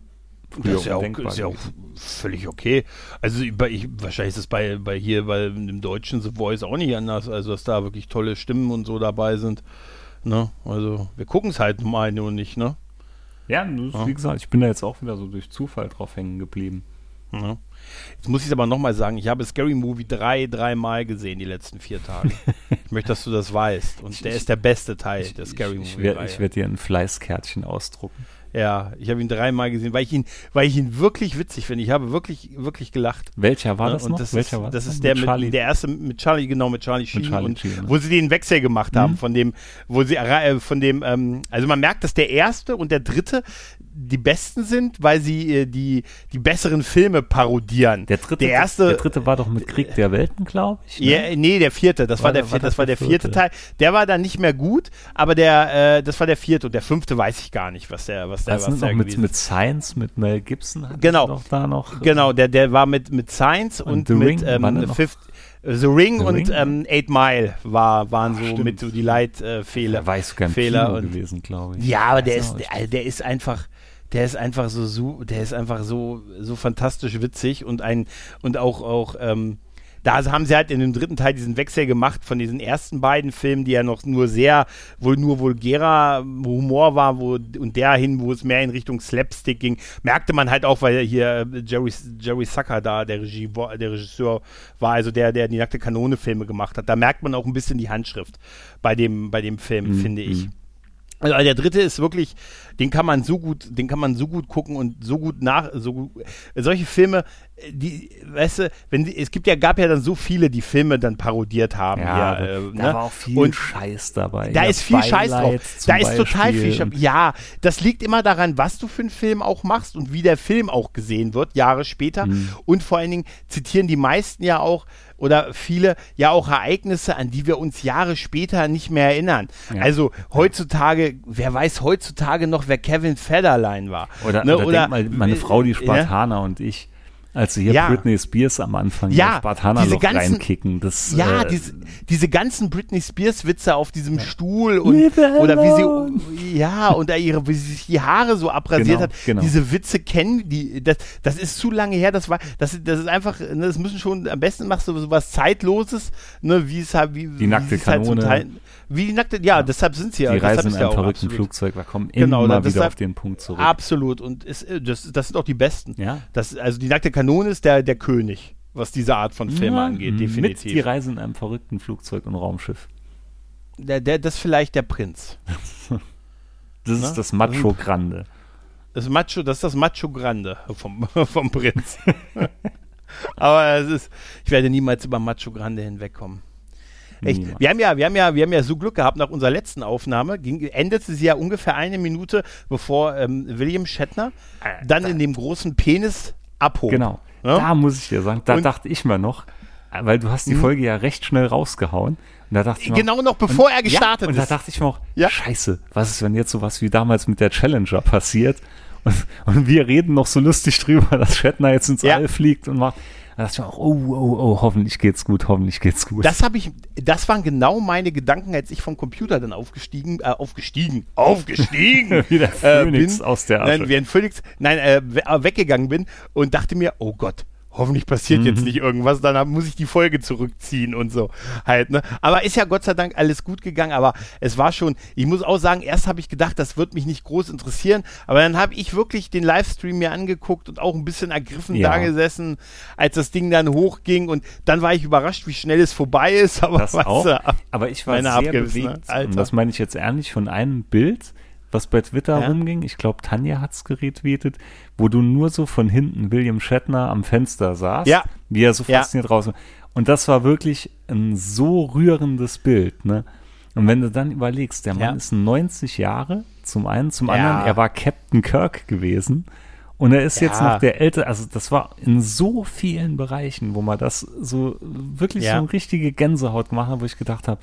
das ist ja, auch, ist ja auch völlig okay. Also bei, ich, wahrscheinlich ist es bei, bei hier, bei dem deutschen The Voice auch nicht anders, also dass da wirklich tolle Stimmen und so dabei sind. Ne? Also wir gucken es halt mal nur nicht, ne? Ja, ist, wie gesagt, ich bin da jetzt auch wieder so durch Zufall drauf hängen geblieben. Ja. Jetzt muss ich es aber nochmal sagen, ich habe Scary Movie drei, dreimal gesehen die letzten vier Tage. ich möchte, dass du das weißt. Und ich, der ist der beste Teil ich, der Scary Movie. Ich, ich werde dir ein Fleißkärtchen ausdrucken. Ja, ich habe ihn dreimal gesehen, weil ich ihn, weil ich ihn wirklich witzig finde. Ich habe wirklich, wirklich gelacht. Welcher war das und noch? Das Welcher ist, war das? ist der, mit, der erste mit Charlie, genau, mit Charlie Sheen. Mit Charlie und, Sheen ne? Wo sie den Wechsel gemacht haben, mhm. von dem, wo sie, äh, von dem, ähm, also man merkt, dass der erste und der dritte die besten sind, weil sie äh, die, die besseren Filme parodieren. Der dritte, der erste, der dritte war doch mit Krieg der Welten, glaube ich. Ne? Ja, nee, der vierte, das war, war der, vierte, das war der vierte Teil. Der war dann nicht mehr gut, aber der, äh, das war der vierte und der fünfte weiß ich gar nicht, was der, was der, was, was der mit, mit Science, mit Mel Gibson genau, noch da noch. Genau, der, der war mit, mit Science und, und mit ähm, Fifth, The Ring The und Ring? Ähm, Eight Mile war, waren so stimmt. mit so die Leitfehler. Äh, war sogar Fehler gewesen, glaube ich. Ja, aber der ist, der, der ist einfach der ist einfach so, der ist einfach so, so fantastisch witzig und ein, und auch, auch, ähm, da haben sie halt in dem dritten Teil diesen Wechsel gemacht von diesen ersten beiden Filmen, die ja noch nur sehr, wohl nur vulgärer Humor war, wo, und der hin, wo es mehr in Richtung Slapstick ging, merkte man halt auch, weil hier äh, Jerry, Jerry Zucker da, der, Regie, der Regisseur war, also der, der die nackte Kanone Filme gemacht hat, da merkt man auch ein bisschen die Handschrift bei dem, bei dem Film, mhm. finde ich. Also der dritte ist wirklich, den kann man so gut, den kann man so gut gucken und so gut nach, so gut, solche Filme, die, weißt du, wenn die, es gibt ja, gab ja dann so viele, die Filme dann parodiert haben. Ja, hier, äh, da ne? war auch viel und Scheiß dabei. Da ist viel Scheiß drauf. Da ist total viel Scheiß. Ja, das liegt immer daran, was du für einen Film auch machst und wie der Film auch gesehen wird, Jahre später. Mhm. Und vor allen Dingen zitieren die meisten ja auch, oder viele ja auch Ereignisse, an die wir uns Jahre später nicht mehr erinnern. Ja. Also heutzutage, wer weiß heutzutage noch, wer Kevin Federline war? Oder, ne? oder, oder mal meine Frau, die Spartaner ja? und ich. Also hier ja. Britney Spears am Anfang ja, Spartaner diese ganzen, reinkicken. Das, ja, äh, diese, diese ganzen Britney Spears Witze auf diesem ja. Stuhl und oder wie sie ja und ihre wie sie sich die Haare so abrasiert genau, hat. Genau. Diese Witze kennen die das, das ist zu lange her, das war das, das ist einfach ne, das müssen schon am besten machst du sowas zeitloses, ne, wie es halt wie die nackte Kanone. Halt wie die nackte, ja, ja, deshalb sind sie ja. Die reisen in einem verrückten absolut. Flugzeug, wir kommen genau, immer wieder auf den Punkt zurück. Absolut und ist, äh, das, das sind auch die besten. Ja. Das, also die nackte Kanone ist der, der König, was diese Art von Filmen ja, angeht, definitiv. Mit die reisen in einem verrückten Flugzeug und Raumschiff. Der, der, das ist vielleicht der Prinz. das ist das Macho Grande. Das Macho, das ist das Macho Grande vom, vom Prinz. Aber es ist, ich werde niemals über Macho Grande hinwegkommen. Echt. Wir haben ja, wir haben ja, wir haben ja so Glück gehabt nach unserer letzten Aufnahme, ging, endete sie ja ungefähr eine Minute, bevor ähm, William Shatner äh, dann in dem großen Penis abhob. Genau. Ja? Da muss ich dir sagen, da und, dachte ich mir noch, weil du hast die hm? Folge ja recht schnell rausgehauen. Und da dachte ich genau noch bevor und, er gestartet ja, und ist. Und da dachte ich mir auch, ja? scheiße, was ist, wenn jetzt sowas wie damals mit der Challenger passiert? Und, und wir reden noch so lustig drüber, dass Shatner jetzt ins ja. All fliegt und macht. Da dachte ich auch, oh, oh, oh, hoffentlich geht's gut, hoffentlich geht's gut. Das habe ich, das waren genau meine Gedanken, als ich vom Computer dann aufgestiegen, äh, aufgestiegen, aufgestiegen, wie der Phoenix äh, bin, aus der Asche. Nein, wie ein Phoenix, nein, äh, weggegangen bin und dachte mir, oh Gott, hoffentlich passiert mhm. jetzt nicht irgendwas, dann muss ich die Folge zurückziehen und so halt, ne? Aber ist ja Gott sei Dank alles gut gegangen, aber es war schon, ich muss auch sagen, erst habe ich gedacht, das wird mich nicht groß interessieren, aber dann habe ich wirklich den Livestream mir angeguckt und auch ein bisschen ergriffen ja. da gesessen, als das Ding dann hochging und dann war ich überrascht, wie schnell es vorbei ist, aber das auch, du, aber ich war sehr bewegt, ne? und das meine ich jetzt ehrlich von einem Bild, was bei Twitter ja. rumging, ich glaube, Tanja hat es geretweetet, wo du nur so von hinten William Shatner am Fenster saßt, ja. wie er so fasziniert ja. raus. Und das war wirklich ein so rührendes Bild, ne? Und wenn du dann überlegst, der Mann ja. ist 90 Jahre, zum einen, zum anderen, er war Captain Kirk gewesen. Und er ist jetzt noch der ältere, also das war in so vielen Bereichen, wo man das so wirklich so eine richtige Gänsehaut gemacht hat, wo ich gedacht habe,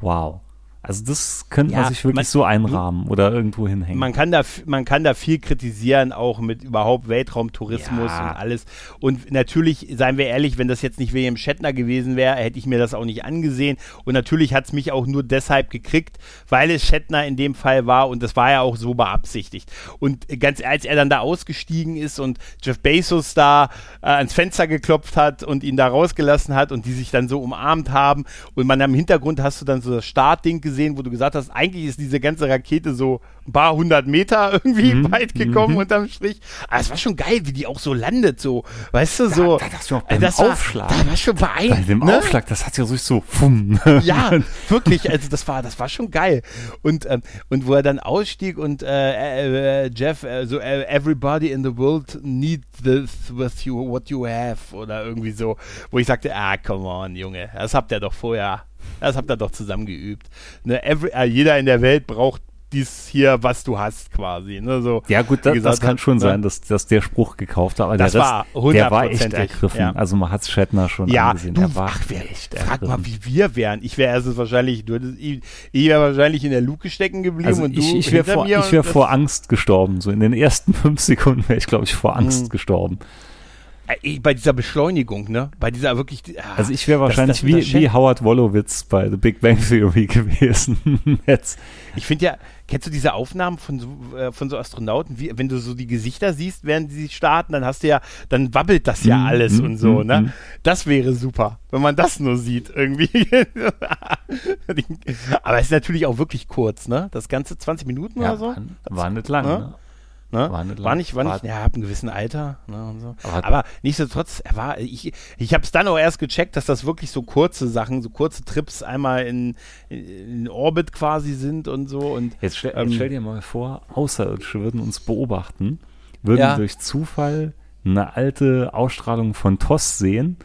wow, also das könnte ja, man sich wirklich man, so einrahmen oder irgendwo hinhängen. Man kann da, man kann da viel kritisieren, auch mit überhaupt Weltraumtourismus ja. und alles. Und natürlich, seien wir ehrlich, wenn das jetzt nicht William Shatner gewesen wäre, hätte ich mir das auch nicht angesehen. Und natürlich hat es mich auch nur deshalb gekriegt, weil es Shatner in dem Fall war und das war ja auch so beabsichtigt. Und ganz als er dann da ausgestiegen ist und Jeff Bezos da äh, ans Fenster geklopft hat und ihn da rausgelassen hat und die sich dann so umarmt haben und man am Hintergrund hast du dann so das Startding gesehen gesehen, wo du gesagt hast, eigentlich ist diese ganze Rakete so ein paar hundert Meter irgendwie mhm. weit gekommen mhm. unterm Strich. Aber es war schon geil, wie die auch so landet, so, weißt du, so. Da, da das, beim das Aufschlag. War, da war schon beeindruckend. Bei dem ne? Aufschlag, das hat ja so, so fumm. Ja, wirklich, also das war, das war schon geil. Und, ähm, und wo er dann ausstieg und äh, äh, Jeff, äh, so äh, everybody in the world needs this with you, what you have oder irgendwie so, wo ich sagte, ah, come on, Junge, das habt ihr doch vorher das habt ihr doch zusammen geübt. Ne, every, äh, jeder in der Welt braucht dies hier, was du hast, quasi. Ne, so, ja, gut, das, gesagt, das kann schon ne? sein, dass, dass der Spruch gekauft hat, aber das der Rest, war der war echt ergriffen. Ja. Also man hat es Shatner schon ja, angesehen. Du, er war ach, wer, echt Frag ergriffen. mal, wie wir wären. Ich wäre erstens wahrscheinlich, du hättest, ich, ich wäre wahrscheinlich in der Luke stecken geblieben also und ich, du ich wäre vor, ich wär vor Angst gestorben. So in den ersten fünf Sekunden wäre ich, glaube ich, vor Angst mhm. gestorben. Äh, bei dieser Beschleunigung, ne? Bei dieser wirklich. Ah, also ich wäre wahrscheinlich das, das wie, wie Howard Wolowitz bei The Big Bang Theory gewesen. Jetzt. Ich finde ja, kennst du diese Aufnahmen von so, äh, von so Astronauten, wie, wenn du so die Gesichter siehst, während sie starten, dann hast du ja, dann wabbelt das ja mhm, alles mm, und so, mm, ne? Mm. Das wäre super, wenn man das nur sieht, irgendwie. Aber es ist natürlich auch wirklich kurz, ne? Das ganze 20 Minuten ja, oder so? War, war nicht lang, ne? Ne? War, war, nicht, war nicht, ja, ab einem gewissen Alter. Ne, und so. Aber, Aber nichtsdestotrotz, er war, ich, ich habe es dann auch erst gecheckt, dass das wirklich so kurze Sachen, so kurze Trips einmal in, in Orbit quasi sind und so. Und, jetzt, stell, ähm, jetzt stell dir mal vor, Außerirdische würden uns beobachten, würden ja. durch Zufall eine alte Ausstrahlung von TOS sehen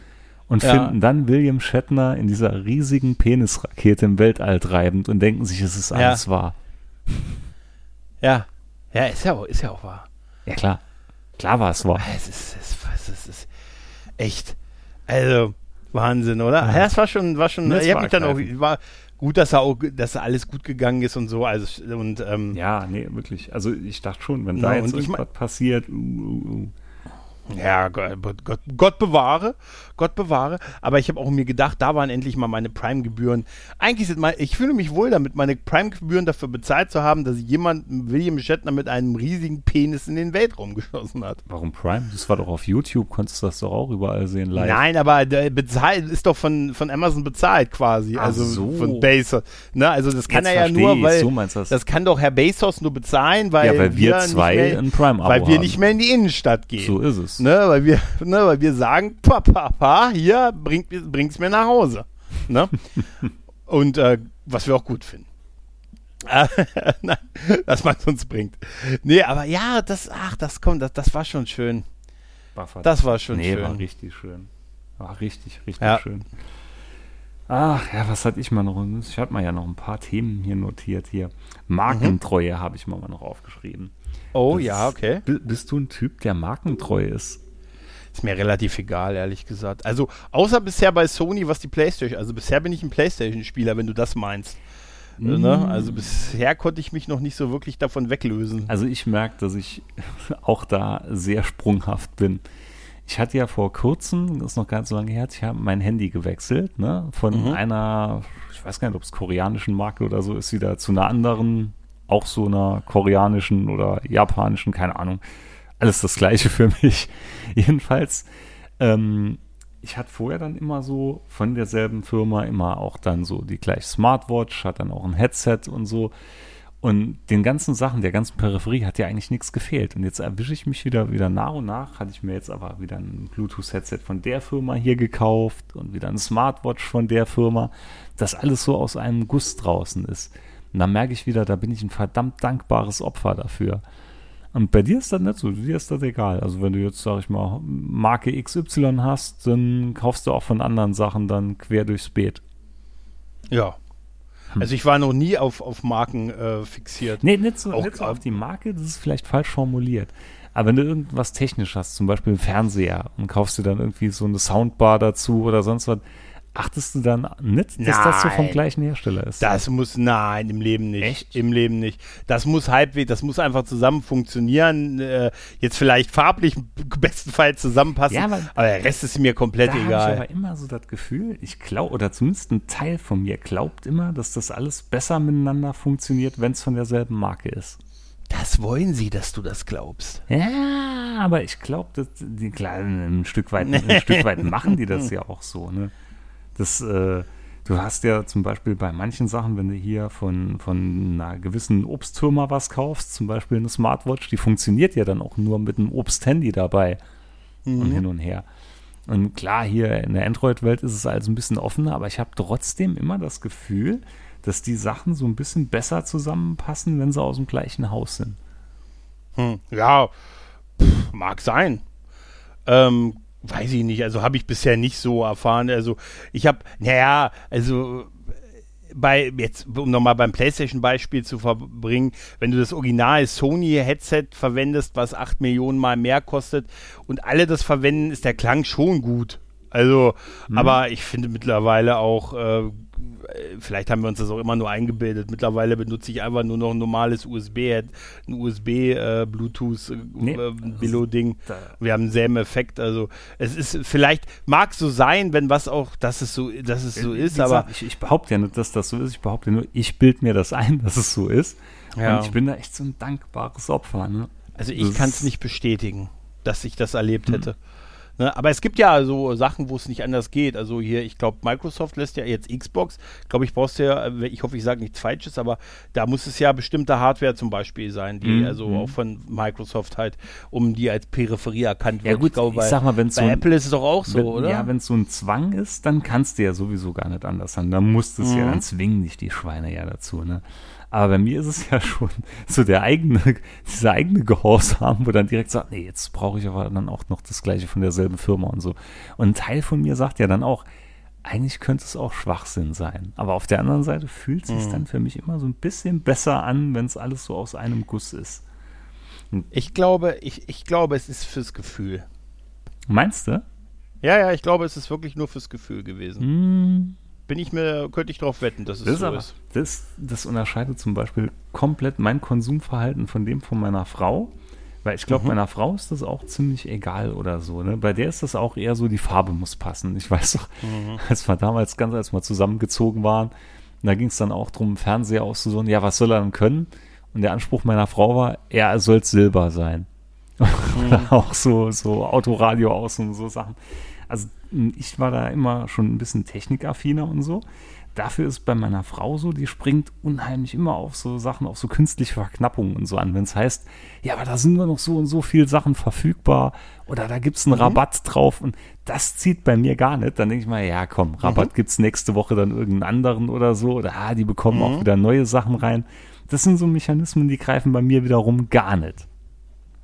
und ja. finden dann William Shatner in dieser riesigen Penisrakete im Weltall treibend und denken sich, es ist alles wahr. Ja, ja, ist ja, auch, ist ja auch wahr. Ja, klar. Klar war es wahr. Es ist, es, ist, es ist echt. Also, Wahnsinn, oder? Ja, es war schon, war schon, ich habe mich dann auch, war gut, dass er auch, dass alles gut gegangen ist und so, also, und, ähm, Ja, nee, wirklich. Also, ich dachte schon, wenn da jetzt irgendwas passiert, uh, uh, uh. Ja, Gott, Gott, Gott, bewahre, Gott bewahre. Aber ich habe auch mir gedacht, da waren endlich mal meine Prime-Gebühren. Eigentlich sind meine, ich fühle mich wohl damit, meine Prime-Gebühren dafür bezahlt zu haben, dass jemand William Shatner mit einem riesigen Penis in den Weltraum geschossen hat. Warum Prime? Das war doch auf YouTube, konntest du das doch auch überall sehen live. Nein, aber bezahlt ist doch von, von Amazon bezahlt quasi. Ach also so. von Bezos. Ne? Also das kann Jetzt er ja nur, weil so das. das. kann doch Herr Bezos nur bezahlen, weil, ja, weil wir, wir zwei mehr, ein Prime-Abo Weil wir haben. nicht mehr in die Innenstadt gehen. So ist es. Ne? Weil wir, ne? weil wir sagen, Papa, hier, bringt, bring's mir nach Hause. Ne? Und äh, was wir auch gut finden. Nein, dass man es uns bringt. Nee, aber ja, das, ach, das kommt, das, das war schon schön. Buffert. Das war schon nee, schön. war richtig schön. War richtig, richtig ja. schön. Ach ja, was hatte ich mal noch? Ich hatte mal ja noch ein paar Themen hier notiert hier. Markentreue mhm. habe ich mal noch aufgeschrieben. Oh das ja, okay. Bist du ein Typ, der markentreu ist? Ist mir relativ egal, ehrlich gesagt. Also, außer bisher bei Sony, was die Playstation, also bisher bin ich ein Playstation-Spieler, wenn du das meinst. Mm. Ne? Also bisher konnte ich mich noch nicht so wirklich davon weglösen. Also ich merke, dass ich auch da sehr sprunghaft bin. Ich hatte ja vor kurzem, das ist noch ganz so lange her, ich habe mein Handy gewechselt, ne? Von mhm. einer, ich weiß gar nicht, ob es koreanischen Marke oder so ist, wieder zu einer anderen, auch so einer koreanischen oder japanischen, keine Ahnung alles das Gleiche für mich. Jedenfalls, ähm, ich hatte vorher dann immer so von derselben Firma immer auch dann so die gleiche Smartwatch, hat dann auch ein Headset und so. Und den ganzen Sachen, der ganzen Peripherie hat ja eigentlich nichts gefehlt. Und jetzt erwische ich mich wieder, wieder nach und nach. Hatte ich mir jetzt aber wieder ein Bluetooth-Headset von der Firma hier gekauft und wieder ein Smartwatch von der Firma. Das alles so aus einem Guss draußen ist. Und dann merke ich wieder, da bin ich ein verdammt dankbares Opfer dafür. Und bei dir ist das nicht so, dir ist das egal. Also wenn du jetzt, sag ich mal, Marke XY hast, dann kaufst du auch von anderen Sachen dann quer durchs Beet. Ja. Hm. Also ich war noch nie auf, auf Marken äh, fixiert. Nee, nicht so, auch, nicht so auf die Marke, das ist vielleicht falsch formuliert. Aber wenn du irgendwas technisch hast, zum Beispiel einen Fernseher und kaufst dir dann irgendwie so eine Soundbar dazu oder sonst was, achtest du dann nicht, dass nein, das so vom gleichen Hersteller ist? Das muss, nein, im Leben nicht. Echt? Im Leben nicht. Das muss halbwegs, das muss einfach zusammen funktionieren. Äh, jetzt vielleicht farblich bestenfalls zusammenpassen, ja, aber, aber, der Rest ist mir komplett da egal. Ich aber immer so das Gefühl, ich glaube, oder zumindest ein Teil von mir glaubt immer, dass das alles besser miteinander funktioniert, wenn es von derselben Marke ist. Das wollen sie, dass du das glaubst. Ja, aber ich glaube, die kleinen ein Stück weit, ein Stück weit machen die das ja auch so, ne? Das, äh, du hast ja zum Beispiel bei manchen Sachen, wenn du hier von, von einer gewissen Obstfirma was kaufst, zum Beispiel eine Smartwatch, die funktioniert ja dann auch nur mit einem Obsthandy dabei mhm. und hin und her. Und klar, hier in der Android-Welt ist es also ein bisschen offener, aber ich habe trotzdem immer das Gefühl, dass die Sachen so ein bisschen besser zusammenpassen, wenn sie aus dem gleichen Haus sind. Hm, ja, pff, mag sein. Ähm, Weiß ich nicht, also habe ich bisher nicht so erfahren. Also ich habe, naja, also bei, jetzt, um nochmal beim PlayStation-Beispiel zu verbringen, wenn du das Original Sony-Headset verwendest, was 8 Millionen Mal mehr kostet und alle das verwenden, ist der Klang schon gut. Also, mhm. aber ich finde mittlerweile auch äh, vielleicht haben wir uns das auch immer nur eingebildet. Mittlerweile benutze ich einfach nur noch ein normales USB, ein USB äh, Bluetooth äh, nee, äh, Billo Ding. Wir haben denselben Effekt. Also es ist vielleicht mag so sein, wenn was auch, dass es so, dass es so ist. Gesagt, aber ich, ich, behaupte ja nicht, dass das so ist. Ich behaupte nur, ich bilde mir das ein, dass es so ist. Ja. Und ich bin da echt so ein dankbares Opfer. Ne? Also ich kann es nicht bestätigen, dass ich das erlebt hm. hätte. Ne? Aber es gibt ja so Sachen, wo es nicht anders geht. Also hier, ich glaube, Microsoft lässt ja jetzt Xbox. Glaube ich, brauchst du ja, äh, ich hoffe, ich sage nichts Falsches, aber da muss es ja bestimmte Hardware zum Beispiel sein, die mhm. also auch von Microsoft halt, um die als Peripherie erkannt wird. Ja gut, ich, glaube, bei, ich sag mal, wenn bei so Apple ist es doch auch so, wenn, oder? Ja, wenn es so ein Zwang ist, dann kannst du ja sowieso gar nicht anders sein. Dann musst du es mhm. ja, dann zwingen dich die Schweine ja dazu, ne? Aber bei mir ist es ja schon so der eigene, dieser eigene Gehorsam, wo dann direkt sagt, nee, jetzt brauche ich aber dann auch noch das gleiche von derselben Firma und so. Und ein Teil von mir sagt ja dann auch, eigentlich könnte es auch Schwachsinn sein. Aber auf der anderen Seite fühlt es sich mhm. dann für mich immer so ein bisschen besser an, wenn es alles so aus einem Guss ist. Ich glaube, ich, ich glaube, es ist fürs Gefühl. Meinst du? Ja, ja, ich glaube, es ist wirklich nur fürs Gefühl gewesen. Mm, bin ich mir, könnte ich darauf wetten, dass es das so aber, ist. Das, das unterscheidet zum Beispiel komplett mein Konsumverhalten von dem von meiner Frau. Weil ich glaube, mhm. meiner Frau ist das auch ziemlich egal oder so. Ne? Bei der ist das auch eher so, die Farbe muss passen. Ich weiß doch, mhm. als wir damals ganz, als wir zusammengezogen waren, da ging es dann auch darum, Fernseher auszusuchen. Ja, was soll er dann können? Und der Anspruch meiner Frau war, er soll Silber sein. Mhm. auch so, so Autoradio aus und so Sachen also ich war da immer schon ein bisschen technikaffiner und so. Dafür ist bei meiner Frau so, die springt unheimlich immer auf so Sachen, auf so künstliche Verknappungen und so an. Wenn es heißt, ja, aber da sind nur noch so und so viele Sachen verfügbar oder da gibt es einen mhm. Rabatt drauf und das zieht bei mir gar nicht. Dann denke ich mal, ja, komm, Rabatt mhm. gibt es nächste Woche dann irgendeinen anderen oder so oder ah, die bekommen mhm. auch wieder neue Sachen rein. Das sind so Mechanismen, die greifen bei mir wiederum gar nicht.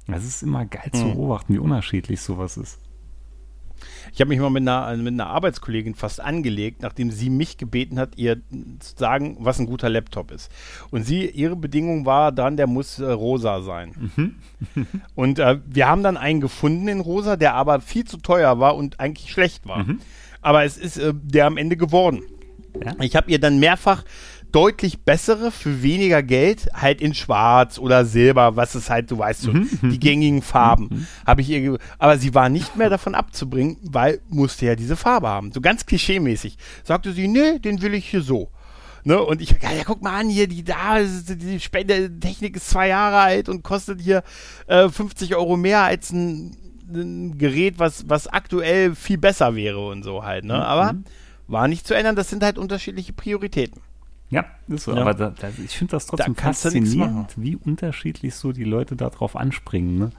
Es ist immer geil zu mhm. beobachten, wie unterschiedlich sowas ist. Ich habe mich mal mit einer, mit einer Arbeitskollegin fast angelegt, nachdem sie mich gebeten hat, ihr zu sagen, was ein guter Laptop ist. Und sie, ihre Bedingung war dann, der muss äh, rosa sein. Mhm. und äh, wir haben dann einen gefunden in rosa, der aber viel zu teuer war und eigentlich schlecht war. Mhm. Aber es ist äh, der am Ende geworden. Ja? Ich habe ihr dann mehrfach deutlich bessere für weniger Geld, halt in Schwarz oder Silber, was es halt, du weißt schon, mhm. die gängigen Farben, mhm. habe ich ihr, aber sie war nicht mehr davon abzubringen, weil musste ja diese Farbe haben. So ganz klischeemäßig. Sagte sie, nee, den will ich hier so. Ne? Und ich, ja, ja, guck mal an, hier, die da, die Spendetechnik ist zwei Jahre alt und kostet hier äh, 50 Euro mehr als ein, ein, Gerät, was, was aktuell viel besser wäre und so halt. Ne? Mhm. Aber war nicht zu ändern, das sind halt unterschiedliche Prioritäten. Ja, ist so. Ja. Aber da, da, ich finde das trotzdem da faszinierend, wie unterschiedlich so die Leute darauf anspringen. Ne?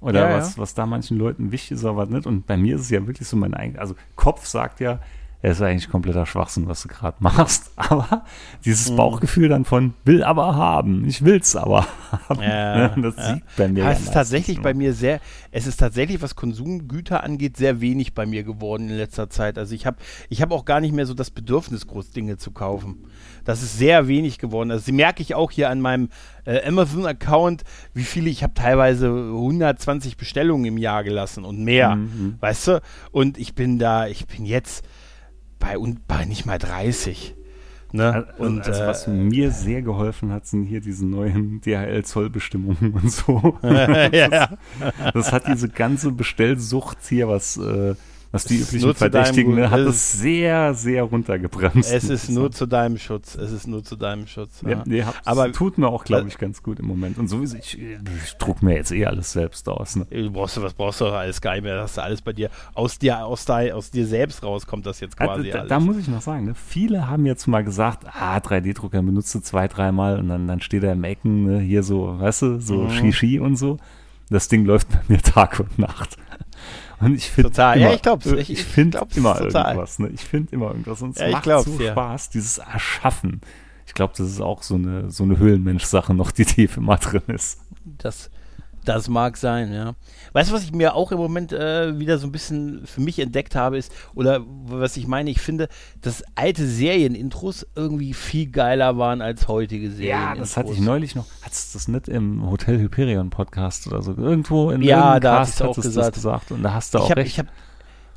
Oder ja, was, was da manchen Leuten wichtig ist, aber nicht. Und bei mir ist es ja wirklich so mein eigenes. Also Kopf sagt ja, es ist eigentlich kompletter Schwachsinn, was du gerade machst. Aber dieses mhm. Bauchgefühl dann von will aber haben, ich will's aber haben. Ja, ne? das ja. sieht bei mir. Ja, es ist tatsächlich ne? bei mir sehr, es ist tatsächlich, was Konsumgüter angeht, sehr wenig bei mir geworden in letzter Zeit. Also ich habe ich hab auch gar nicht mehr so das Bedürfnis, groß Dinge zu kaufen. Das ist sehr wenig geworden. Also sie merke ich auch hier an meinem äh, Amazon-Account, wie viele, ich habe teilweise 120 Bestellungen im Jahr gelassen und mehr, mhm. weißt du? Und ich bin da, ich bin jetzt bei, bei nicht mal 30. Ne? Also, und, also, was äh, mir sehr geholfen hat, sind hier diese neuen DHL-Zollbestimmungen und so. ja, das, das, hat diese ganze Bestellsucht hier, was äh, was die üblichen Verdächtigen deinem, hat es sehr, sehr runtergebremst. Es ist nur zu deinem Schutz. Es ist nur zu deinem Schutz. Ja. Ja, nee, aber tut mir auch, glaube ich, ganz gut im Moment. Und sowieso, ich, ich druck mir jetzt eh alles selbst aus. Ne? Du brauchst, was brauchst du alles gar nicht mehr? Das hast du alles bei dir aus dir, aus, dir, aus dir selbst raus kommt das jetzt quasi. Ja, da, da, muss ich noch sagen, ne? viele haben jetzt mal gesagt, ah, 3D-Drucker benutzt du zwei, dreimal und dann, dann steht er im Ecken, ne? hier so, weißt du, so mhm. Shishi und so. Das Ding läuft bei mir Tag und Nacht. Und ich finde total. Immer, ja, ich glaube Ich, ich finde immer total. irgendwas. Ne? Ich finde immer irgendwas. Und es ja, macht so ja. Spaß, dieses Erschaffen. Ich glaube, das ist auch so eine so eine Höhlenmensch-Sache noch, die tief immer drin ist. Das das mag sein, ja. Weißt du, was ich mir auch im Moment äh, wieder so ein bisschen für mich entdeckt habe, ist, oder was ich meine, ich finde, dass alte Serienintros irgendwie viel geiler waren als heutige Serien. Ja, das hatte ich neulich noch. Hattest du das nicht im Hotel Hyperion Podcast oder so? Irgendwo in ja, da hast du auch gesagt. gesagt. Und da hast du auch hab, recht. Ich habe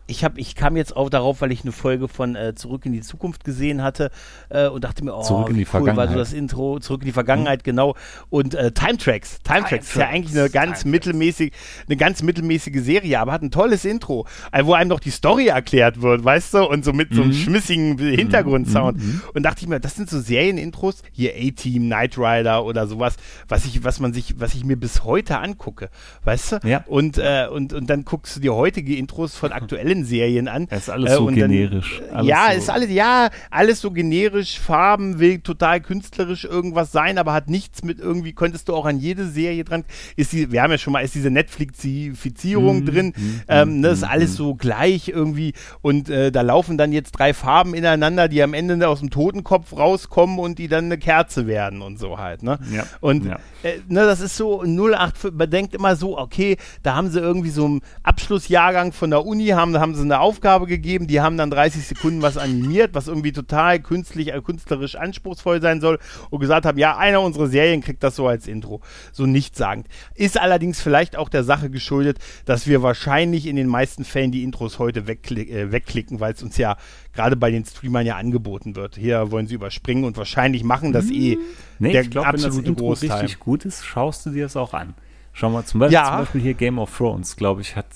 ich habe, ich kam jetzt auch darauf, weil ich eine Folge von äh, Zurück in die Zukunft gesehen hatte äh, und dachte mir, oh, Zurück in die cool Vergangenheit. war so das Intro, Zurück in die Vergangenheit, mhm. genau. Und äh, Time Tracks, Time, Time Tracks ist ja eigentlich eine ganz Time mittelmäßig, eine ganz mittelmäßige Serie, aber hat ein tolles Intro, äh, wo einem noch die Story erklärt wird, weißt du, und so mit mhm. so einem mhm. schmissigen Hintergrundsound. Mhm. Und dachte ich mir, das sind so Serienintros, hier A-Team, Knight Rider oder sowas, was ich, was man sich, was ich mir bis heute angucke, weißt du? Ja. Und, äh, und, und dann guckst du dir heutige Intros von aktuellen allen Serien an. Es ist alles äh, so generisch. alles ja, so. ist alles, ja, alles so generisch, Farben, will total künstlerisch irgendwas sein, aber hat nichts mit irgendwie, könntest du auch an jede Serie dran, ist die, wir haben ja schon mal, ist diese Netflixifizierung mm, drin, mm, ähm, ne, mm, ist alles so gleich irgendwie und äh, da laufen dann jetzt drei Farben ineinander, die am Ende aus dem Totenkopf rauskommen und die dann eine Kerze werden und so halt, ne? Ja. Und ja. Äh, ne, das ist so 08, man denkt immer so, okay, da haben sie irgendwie so einen Abschlussjahrgang von der Uni, haben, haben sie eine Aufgabe gegeben, die haben dann 30 Sekunden was animiert, was irgendwie total künstlich, äh, künstlerisch anspruchsvoll sein soll und gesagt haben, ja, einer unserer Serien kriegt das so als Intro. So nichtssagend. Ist allerdings vielleicht auch der Sache geschuldet, dass wir wahrscheinlich in den meisten Fällen die Intros heute wegklick, äh, wegklicken, weil es uns ja gerade bei den Streamern ja angeboten wird. Hier wollen sie überspringen und wahrscheinlich machen das eh nee, der ich glaub, absolute wenn das Intro Großteil. richtig gut ist, schaust du dir das auch an. Schau mal, zum Beispiel, ja. zum Beispiel hier Game of Thrones, glaube ich, hat,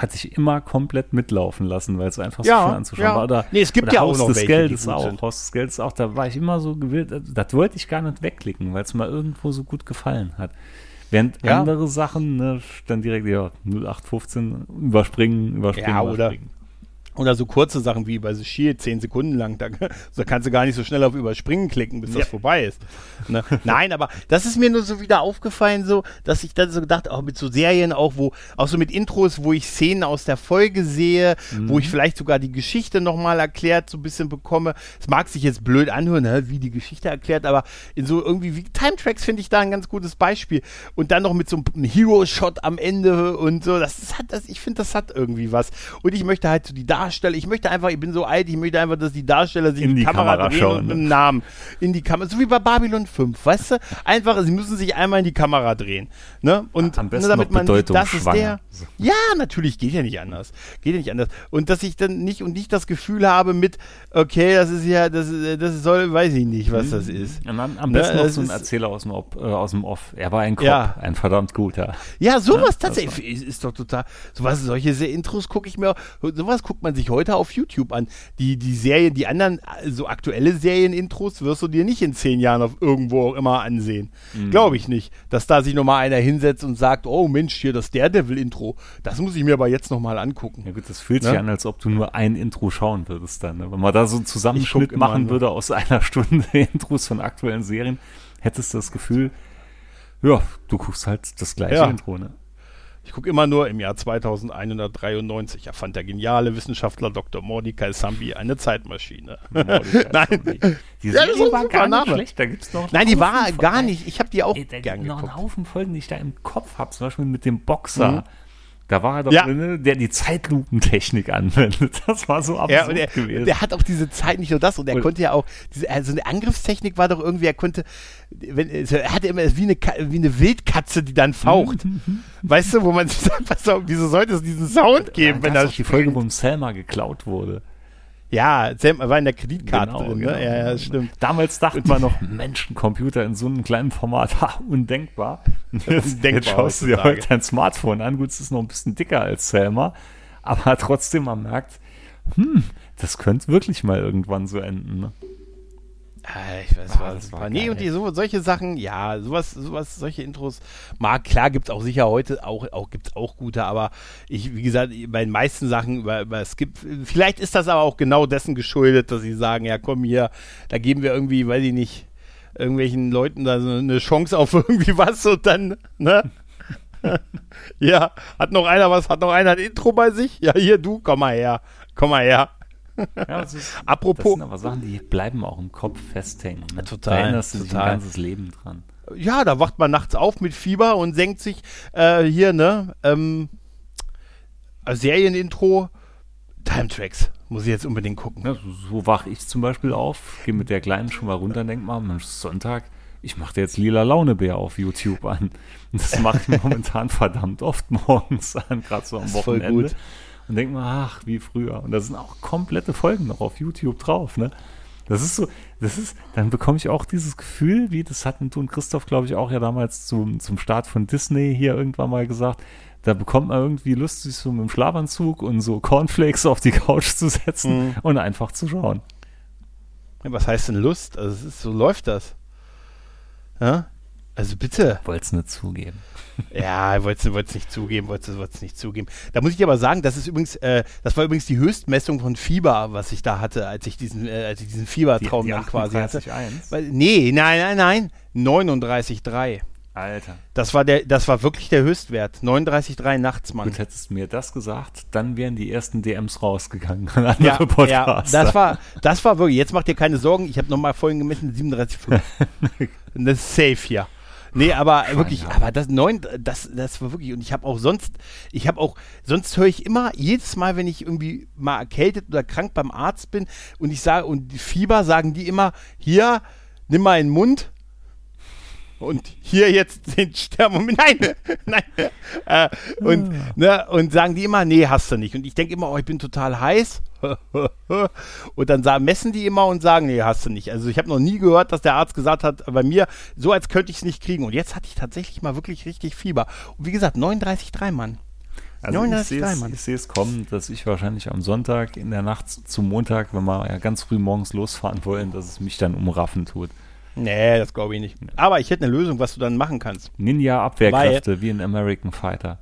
hat sich immer komplett mitlaufen lassen, weil es einfach ja, so schön anzuschauen ja. war. Oder, nee, es gibt ja Haus auch noch des welche, Geldes auch. Haus des Geldes auch, da war ich immer so gewillt, das wollte ich gar nicht wegklicken, weil es mir irgendwo so gut gefallen hat. Während ja. andere Sachen, ne, dann direkt, ja, 0815, überspringen, überspringen, ja, überspringen. Oder so kurze Sachen wie bei The Shield, zehn Sekunden lang, da, da kannst du gar nicht so schnell auf Überspringen klicken, bis ja. das vorbei ist. Ne? Nein, aber das ist mir nur so wieder aufgefallen, so, dass ich dann so gedacht, auch mit so Serien auch, wo, auch so mit Intros, wo ich Szenen aus der Folge sehe, mhm. wo ich vielleicht sogar die Geschichte nochmal erklärt so ein bisschen bekomme. Es mag sich jetzt blöd anhören, ne, wie die Geschichte erklärt, aber in so irgendwie wie Time Tracks finde ich da ein ganz gutes Beispiel. Und dann noch mit so einem Hero-Shot am Ende und so, das, das hat, das, ich finde, das hat irgendwie was. Und ich möchte halt so die Darstellung Darsteller, ich möchte einfach, ich bin so alt, ich möchte einfach, dass die Darsteller sich in die, Kamera, Kamera drehen schauen, und mit dem Namen in die Kamera, so wie bei Babylon 5, weißt du? Einfach, sie müssen sich einmal in die Kamera drehen, ne? Und am besten ne, damit man sieht, das ist der. Ja, natürlich, geht ja nicht anders. Geht ja nicht anders. Und dass ich dann nicht und nicht das Gefühl habe mit, okay, das ist ja, das, das soll, weiß ich nicht, was das ist. Und dann am besten ne? noch so ein Erzähler aus dem, Op, äh, aus dem Off. Er war ein Kopf, ja. ein verdammt guter. Ja, sowas ja, tatsächlich ist, ist doch total, sowas, solche Intros gucke ich mir, sowas guckt man sich heute auf YouTube an. Die, die Serien, die anderen, so aktuelle Serien-Intros wirst du dir nicht in zehn Jahren auf irgendwo auch immer ansehen. Mhm. Glaube ich nicht. Dass da sich nochmal einer hinsetzt und sagt, oh Mensch, hier das Daredevil-Intro. Das muss ich mir aber jetzt nochmal angucken. Ja gut, das fühlt sich ne? an, als ob du nur ein Intro schauen würdest dann. Ne? Wenn man da so einen Zusammenschnitt machen würde aus einer Stunde Intros von aktuellen Serien, hättest du das Gefühl, ja, du guckst halt das gleiche ja. Intro, ne? Ich gucke immer nur im Jahr 2193 erfand der geniale Wissenschaftler Dr. Mordecai Sambi eine Zeitmaschine. Nein, die ja, Serie war gar Name. nicht schlecht. Da gibt's noch Nein, die war gar nicht. Ich habe die auch Ey, da gern noch einen Haufen Folgen, die ich da im Kopf habe. Zum Beispiel mit dem Boxer. Mhm. Da war er doch ja. drin, der die Zeitlupentechnik anwendet. Das war so absurd ja, und er, gewesen. Der hat auch diese Zeit nicht nur das und er und konnte ja auch, diese, also eine Angriffstechnik war doch irgendwie, er konnte, wenn, er hatte immer wie eine, wie eine Wildkatze, die dann faucht. weißt du, wo man sich sagt, auf, wieso sollte es diesen Sound geben, wenn das die Folge, wo Selma geklaut wurde. Ja, Sam war in der Kreditkarte genau, drin, ne? Genau. Ja, ja, stimmt. Damals dachte man noch, Menschencomputer in so einem kleinen Format, ha, undenkbar. Jetzt, jetzt schaust du dir heute dein Smartphone an. Gut, es ist noch ein bisschen dicker als Selma, aber trotzdem, man merkt, hm, das könnte wirklich mal irgendwann so enden. Ne? Äh, ich weiß, ah, das war Nee, und die, so, solche Sachen, ja, sowas, sowas, solche Intros, mag, klar gibt es auch sicher heute, auch, auch gibt es auch gute, aber ich, wie gesagt, bei den meisten Sachen über, über Skip, vielleicht ist das aber auch genau dessen geschuldet, dass sie sagen, ja komm hier, da geben wir irgendwie, weiß ich nicht, irgendwelchen Leuten da so eine Chance auf irgendwie was und dann, ne? ja, hat noch einer was, hat noch einer ein Intro bei sich? Ja, hier, du, komm mal her, komm mal her. Ja, das ist, Apropos. Das sind aber Sachen, die bleiben auch im Kopf festhängen. Ne? Total. Da erinnerst du dich ein ganzes Leben dran. Ja, da wacht man nachts auf mit Fieber und senkt sich äh, hier, ne, ähm, Serienintro, Time Tracks. Muss ich jetzt unbedingt gucken. Ja, so, so wach ich zum Beispiel auf, gehe mit der Kleinen schon mal runter und denke mal, Mensch, Sonntag, ich mache dir jetzt lila Launebär auf YouTube an. Das mache ich momentan verdammt oft morgens an, gerade so am Wochenende. Und denkt man, ach, wie früher. Und da sind auch komplette Folgen noch auf YouTube drauf, ne? Das ist so, das ist, dann bekomme ich auch dieses Gefühl, wie das hatten du und Christoph, glaube ich, auch ja damals zum, zum Start von Disney hier irgendwann mal gesagt. Da bekommt man irgendwie Lust, sich so mit dem Schlafanzug und so Cornflakes auf die Couch zu setzen mhm. und einfach zu schauen. Was heißt denn Lust? Also ist, so läuft das. Ja? Also bitte. Wollt's nicht zugeben. Ja, wollte es nicht zugeben, wollte es nicht zugeben. Da muss ich aber sagen, das ist übrigens, äh, das war übrigens die Höchstmessung von Fieber, was ich da hatte, als ich diesen, äh, als ich diesen Fiebertraum die, die dann quasi hatte. Weil, nee, nein, nein, nein, 39,3. Alter. Das war der, das war wirklich der Höchstwert. 39,3 nachts, Mann. Gut, hättest du mir das gesagt, dann wären die ersten DMs rausgegangen. ja, ja, das war, das war wirklich, jetzt macht ihr keine Sorgen, ich habe nochmal vorhin gemessen, 37,5. das ist safe hier. Nee, aber Schein, wirklich, aber das neun, das, das war wirklich, und ich habe auch sonst, ich habe auch, sonst höre ich immer, jedes Mal, wenn ich irgendwie mal erkältet oder krank beim Arzt bin und ich sage, und Fieber, sagen die immer, hier, nimm mal in den Mund, und hier jetzt den Sterben. Nein, nein. Äh, und, ah. ne, und sagen die immer, nee, hast du nicht. Und ich denke immer, oh, ich bin total heiß. und dann messen die immer und sagen, nee, hast du nicht. Also ich habe noch nie gehört, dass der Arzt gesagt hat, bei mir, so als könnte ich es nicht kriegen. Und jetzt hatte ich tatsächlich mal wirklich richtig Fieber. Und wie gesagt, 39,3 Mann. Also ich sehe es kommen, dass ich wahrscheinlich am Sonntag in der Nacht zum Montag, wenn wir ja ganz früh morgens losfahren wollen, dass es mich dann umraffen tut. Nee, das glaube ich nicht. Aber ich hätte eine Lösung, was du dann machen kannst. Ninja-Abwehrkräfte, wie ein American Fighter.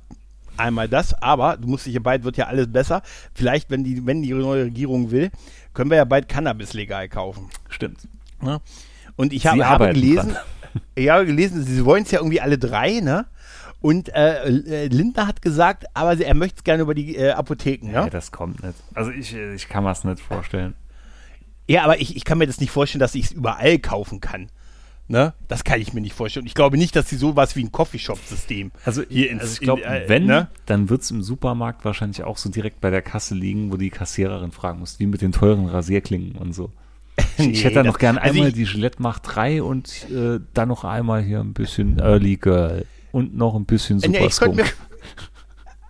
Einmal das, aber du musst dich ja bald, wird ja alles besser. Vielleicht, wenn die, wenn die neue Regierung will, können wir ja bald Cannabis legal kaufen. Stimmt. Ja? Und ich habe, habe gelesen, ich habe gelesen, sie wollen es ja irgendwie alle drei, ne? Und äh, äh Lindner hat gesagt, aber er möchte es gerne über die äh, Apotheken, ne? Nee, das kommt nicht. Also ich, ich kann mir es nicht vorstellen. Ja, aber ich, ich kann mir das nicht vorstellen, dass ich es überall kaufen kann. Ne? Das kann ich mir nicht vorstellen. Ich glaube nicht, dass sie sowas wie ein Coffeeshop-System also, hier ins, also ich glaube, äh, wenn, ne? dann wird es im Supermarkt wahrscheinlich auch so direkt bei der Kasse liegen, wo die Kassiererin fragen muss, wie mit den teuren Rasierklingen und so. Ich, nee, ich hätte da noch gerne also einmal die Gillette Macht 3 und äh, dann noch einmal hier ein bisschen Early Girl und noch ein bisschen Super ja, Skunk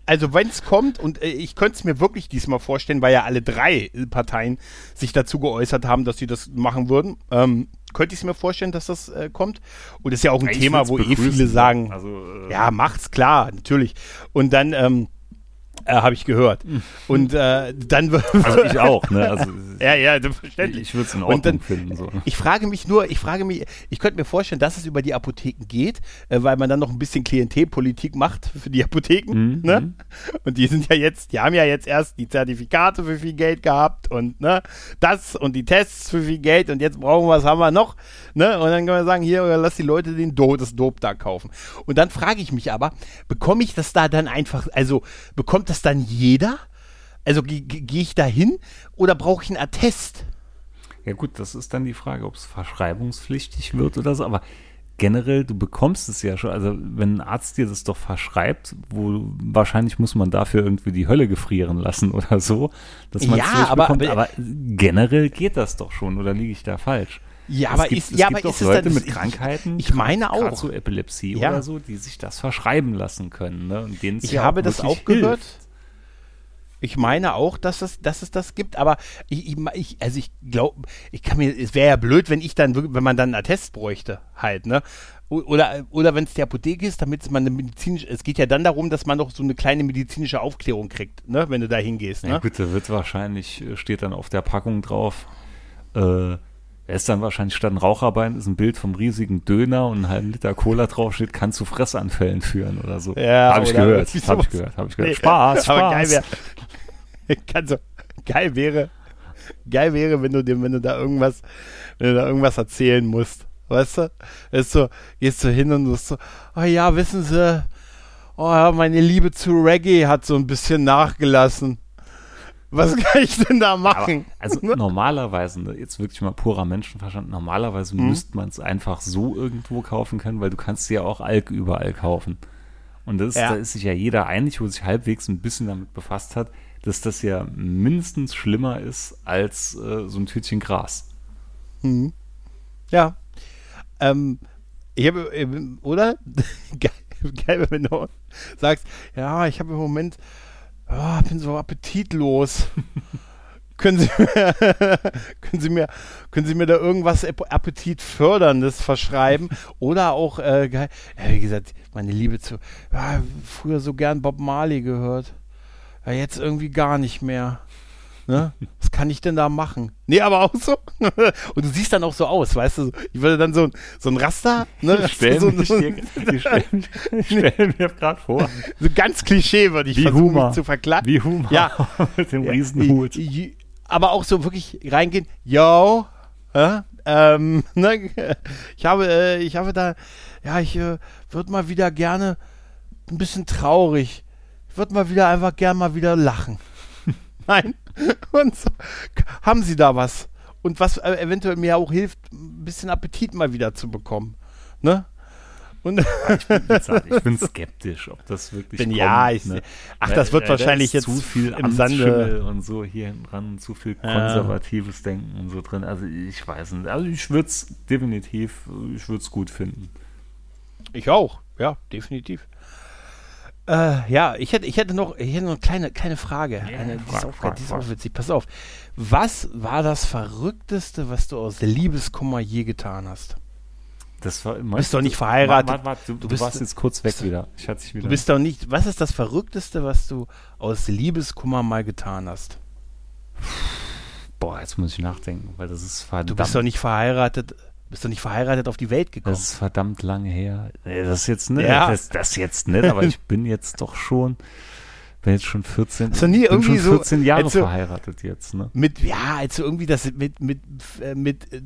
also wenn es kommt, und äh, ich könnte es mir wirklich diesmal vorstellen, weil ja alle drei Parteien sich dazu geäußert haben, dass sie das machen würden, ähm, könnte ich es mir vorstellen, dass das äh, kommt. Und das ist ja auch ein ich Thema, wo eh viele sagen, also, äh, ja, macht's klar, natürlich. Und dann, ähm, äh, habe ich gehört. Und äh, dann Also ich auch, ne? Also, ja, ja, verständlich. Ich würde es in Ordnung dann, finden. So. Ich frage mich nur, ich frage mich, ich könnte mir vorstellen, dass es über die Apotheken geht, äh, weil man dann noch ein bisschen Klientelpolitik macht für die Apotheken. Mhm. Ne? Mhm. Und die sind ja jetzt, die haben ja jetzt erst die Zertifikate für viel Geld gehabt und ne, das und die Tests für viel Geld und jetzt brauchen wir, was haben wir noch? Ne? Und dann können wir sagen, hier, lass die Leute den Do das Dope da kaufen. Und dann frage ich mich aber, bekomme ich das da dann einfach, also bekommt das dann jeder? Also gehe geh ich da hin oder brauche ich einen Attest? Ja gut, das ist dann die Frage, ob es verschreibungspflichtig wird oder so, aber generell, du bekommst es ja schon, also wenn ein Arzt dir das doch verschreibt, wo wahrscheinlich muss man dafür irgendwie die Hölle gefrieren lassen oder so, dass man ja, aber, bekommt, aber, aber generell geht das doch schon, oder liege ich da falsch? Ja, es aber gibt, ist, ja, aber ist Leute mit Krankheiten, ich meine auch, so Epilepsie ja. oder so, die sich das verschreiben lassen können. Ne? Und denen ich ja habe das auch gehört. Ich meine auch, dass es, dass es das gibt, aber ich, ich also ich glaube, ich kann mir, es wäre ja blöd, wenn ich dann, wenn man dann einen Attest bräuchte, halt, ne? Oder, oder wenn es die Apotheke ist, damit man eine medizinische, es geht ja dann darum, dass man noch so eine kleine medizinische Aufklärung kriegt, ne, wenn du da hingehst. Ne? Ja, bitte, wird wahrscheinlich, äh, steht dann auf der Packung drauf, äh, er ist dann wahrscheinlich statt ein Raucherbein ist ein Bild vom riesigen Döner und ein halben Liter Cola draufsteht, kann zu Fressanfällen führen oder so. Ja, habe ich gehört, habe ich gehört, habe ich gehört. Nee, Spaß, Spaß. Aber geil, wär, kann so, geil wäre, geil wäre, wenn du dir, wenn du da irgendwas, wenn du da irgendwas erzählen musst, weißt du? Ist so, gehst du hin und du so, oh ja, wissen Sie, oh, meine Liebe zu Reggae hat so ein bisschen nachgelassen. Was kann ich denn da machen? Aber, also normalerweise, ne, jetzt wirklich mal purer Menschenverstand, normalerweise mhm. müsste man es einfach so irgendwo kaufen können, weil du kannst ja auch Alk überall kaufen. Und das, ja. da ist sich ja jeder einig, wo sich halbwegs ein bisschen damit befasst hat, dass das ja mindestens schlimmer ist als äh, so ein Tütchen Gras. Mhm. Ja. Ähm, ich habe, oder? geil, geil, wenn du sagst, ja, ich habe im Moment oh, bin so appetitlos. können Sie mir, können Sie mir, können Sie mir da irgendwas Appetitförderndes verschreiben? Oder auch, äh, ja, wie gesagt, meine Liebe zu, ja, früher so gern Bob Marley gehört. Ja, jetzt irgendwie gar nicht mehr. Ne? Was kann ich denn da machen? Nee, aber auch so. Und du siehst dann auch so aus, weißt du? Ich würde dann so, so ein Raster. Ne? Ich stell so, so, dir, ich stell, ich stell mir gerade vor. So ganz Klischee würde ich Wie versuchen, Humor. mich zu verklappen. Wie Humor Ja. mit dem Riesenhut. Aber auch so wirklich reingehen, yo, äh, ähm, ne, ich habe, äh, ich habe da, ja, ich äh, würde mal wieder gerne ein bisschen traurig. Ich würde mal wieder einfach gern mal wieder lachen. Nein. Und so, haben Sie da was? Und was äh, eventuell mir auch hilft, ein bisschen Appetit mal wieder zu bekommen. Ne? Und Ich bin, ich bin skeptisch, ob das wirklich Bin- kommt. ja, ich- ne? ach, das wird da wahrscheinlich jetzt zu viel im Sande- und so hier hinten dran, zu viel Ja. konservatives Denken und so drin. Also ich weiß nicht. Also ich würde es definitiv, ich würde es gut finden. Ich auch, ja, definitiv. Äh, ja, ich hätte, ich hätte noch, ich hätte noch eine kleine, kleine Frage. eine, die, ist frag, auch, frag, die ist auch witzig. Pass auf. Was war das Verrückteste, was du aus Liebeskummer je getan hast? Das war, bist doch nicht verheiratet. Warte, warte, du, du, bist- warst jetzt kurz weg bist- wieder. Ich hatte dich wieder. Du bist doch nicht. Was ist das Verrückteste, was du aus Liebeskummer mal getan hast? boah, jetzt muss ich nachdenken, weil das ist verdammt. Du bist doch nicht verheiratet. Bist doch nicht verheiratet auf die Welt gekommen. Das ist verdammt lange her. Das ist jetzt nicht, Ja. das, das jetzt nicht, aber ich bin jetzt doch schon, bin jetzt schon 14, Hast du nie bin irgendwie schon so- 14 Jahre hättest du- verheiratet jetzt, ne? mit, ja, als du irgendwie das mit, mit, äh, mit äh,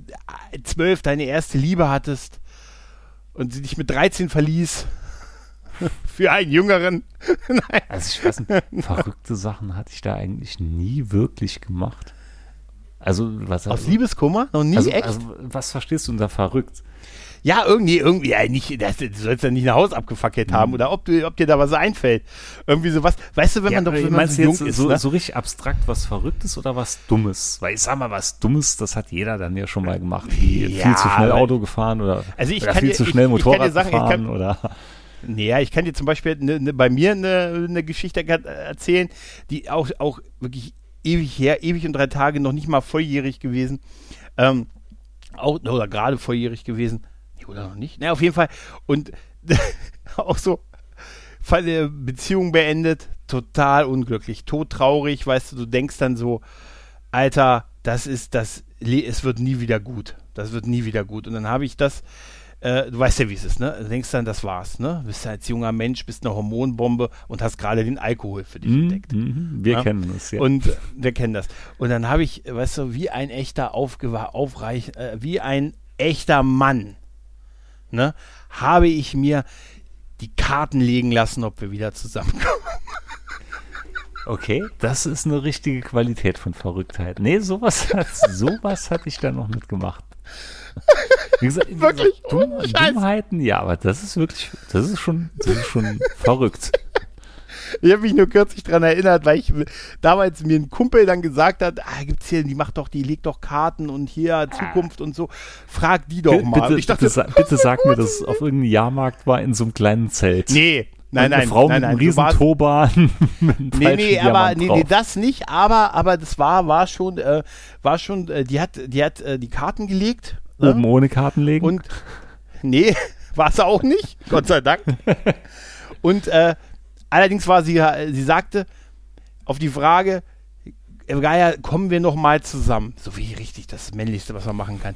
zwölf deine erste Liebe hattest und sie dich mit 13 verließ. Für einen Jüngeren. Nein. Also ich weiß nicht, verrückte Sachen hatte ich da eigentlich nie wirklich gemacht. Also was Aus Liebeskummer? Noch nie also, echt? also was verstehst du unter verrückt? ja, irgendwie, irgendwie, ja, nicht, das, du sollst ja nicht ein Haus abgefackelt Mhm. haben oder ob, du, ob dir da was einfällt. Irgendwie sowas. Weißt du, wenn man doch, wenn man so jung jetzt ist, so, ne? so richtig abstrakt was Verrücktes oder was Dummes? Weil ich sag mal, was Dummes, das hat jeder dann ja schon mal gemacht. Wie Ja, viel zu schnell Auto gefahren oder, Also oder viel dir- zu schnell ich Motorrad sagen, ich gefahren kann- oder Naja, ich kann dir zum Beispiel ne, ne, bei mir eine ne Geschichte erzählen, die auch, auch wirklich ewig her, ewig und drei Tage noch nicht mal volljährig gewesen. Ähm, auch, oder gerade volljährig gewesen. Oder noch nicht? Na, auf jeden Fall. Und auch so äh, Beziehung beendet, total unglücklich, todtraurig, weißt du, du denkst dann so, Alter, das ist das, es wird nie wieder gut. Das wird nie wieder gut. Und dann habe ich das, äh, du weißt ja, wie es ist, ne? Du denkst dann, das war's, ne? Bist ja als junger Mensch, bist eine Hormonbombe und hast gerade den Alkohol für dich Mhm, entdeckt. mhm, Wir Ja. kennen das, ja. Und äh, wir kennen das. Und dann habe ich, weißt du, wie ein echter Aufgewa Aufreich, äh, wie ein echter Mann, ne, habe ich mir die Karten legen lassen, ob wir wieder zusammenkommen. Okay, das ist eine richtige Qualität von Verrücktheit. Nee, sowas, hat, sowas hatte ich da noch nicht gemacht. Wie gesagt, wie Wirklich? gesagt, Dumm, Oh. Dummheiten, ja, aber das ist wirklich, das ist schon, das ist schon verrückt. Ich habe mich nur kürzlich dran erinnert, weil ich damals mir ein Kumpel dann gesagt hat, ah, gibt's hier, die macht doch, die legt doch Karten und hier Zukunft und so. Frag die doch mal. Bitte, ich dachte, bitte, sa- bitte sag mir, dass es auf irgendeinem Jahrmarkt war in so einem kleinen Zelt. nee, nein, nein, eine Frau nein, mit einem nein, riesen warst- Turban mit Nee, nee, aber nee, nee, das nicht, aber aber das war war schon äh, war schon äh, die hat die hat äh, die Karten gelegt ne? Oben ohne Karten legen. und nee, war es auch nicht, Gott sei Dank. Und äh, allerdings war sie sie sagte auf die Frage Gaia, kommen wir noch mal zusammen. So wie richtig das männlichste, was man machen kann.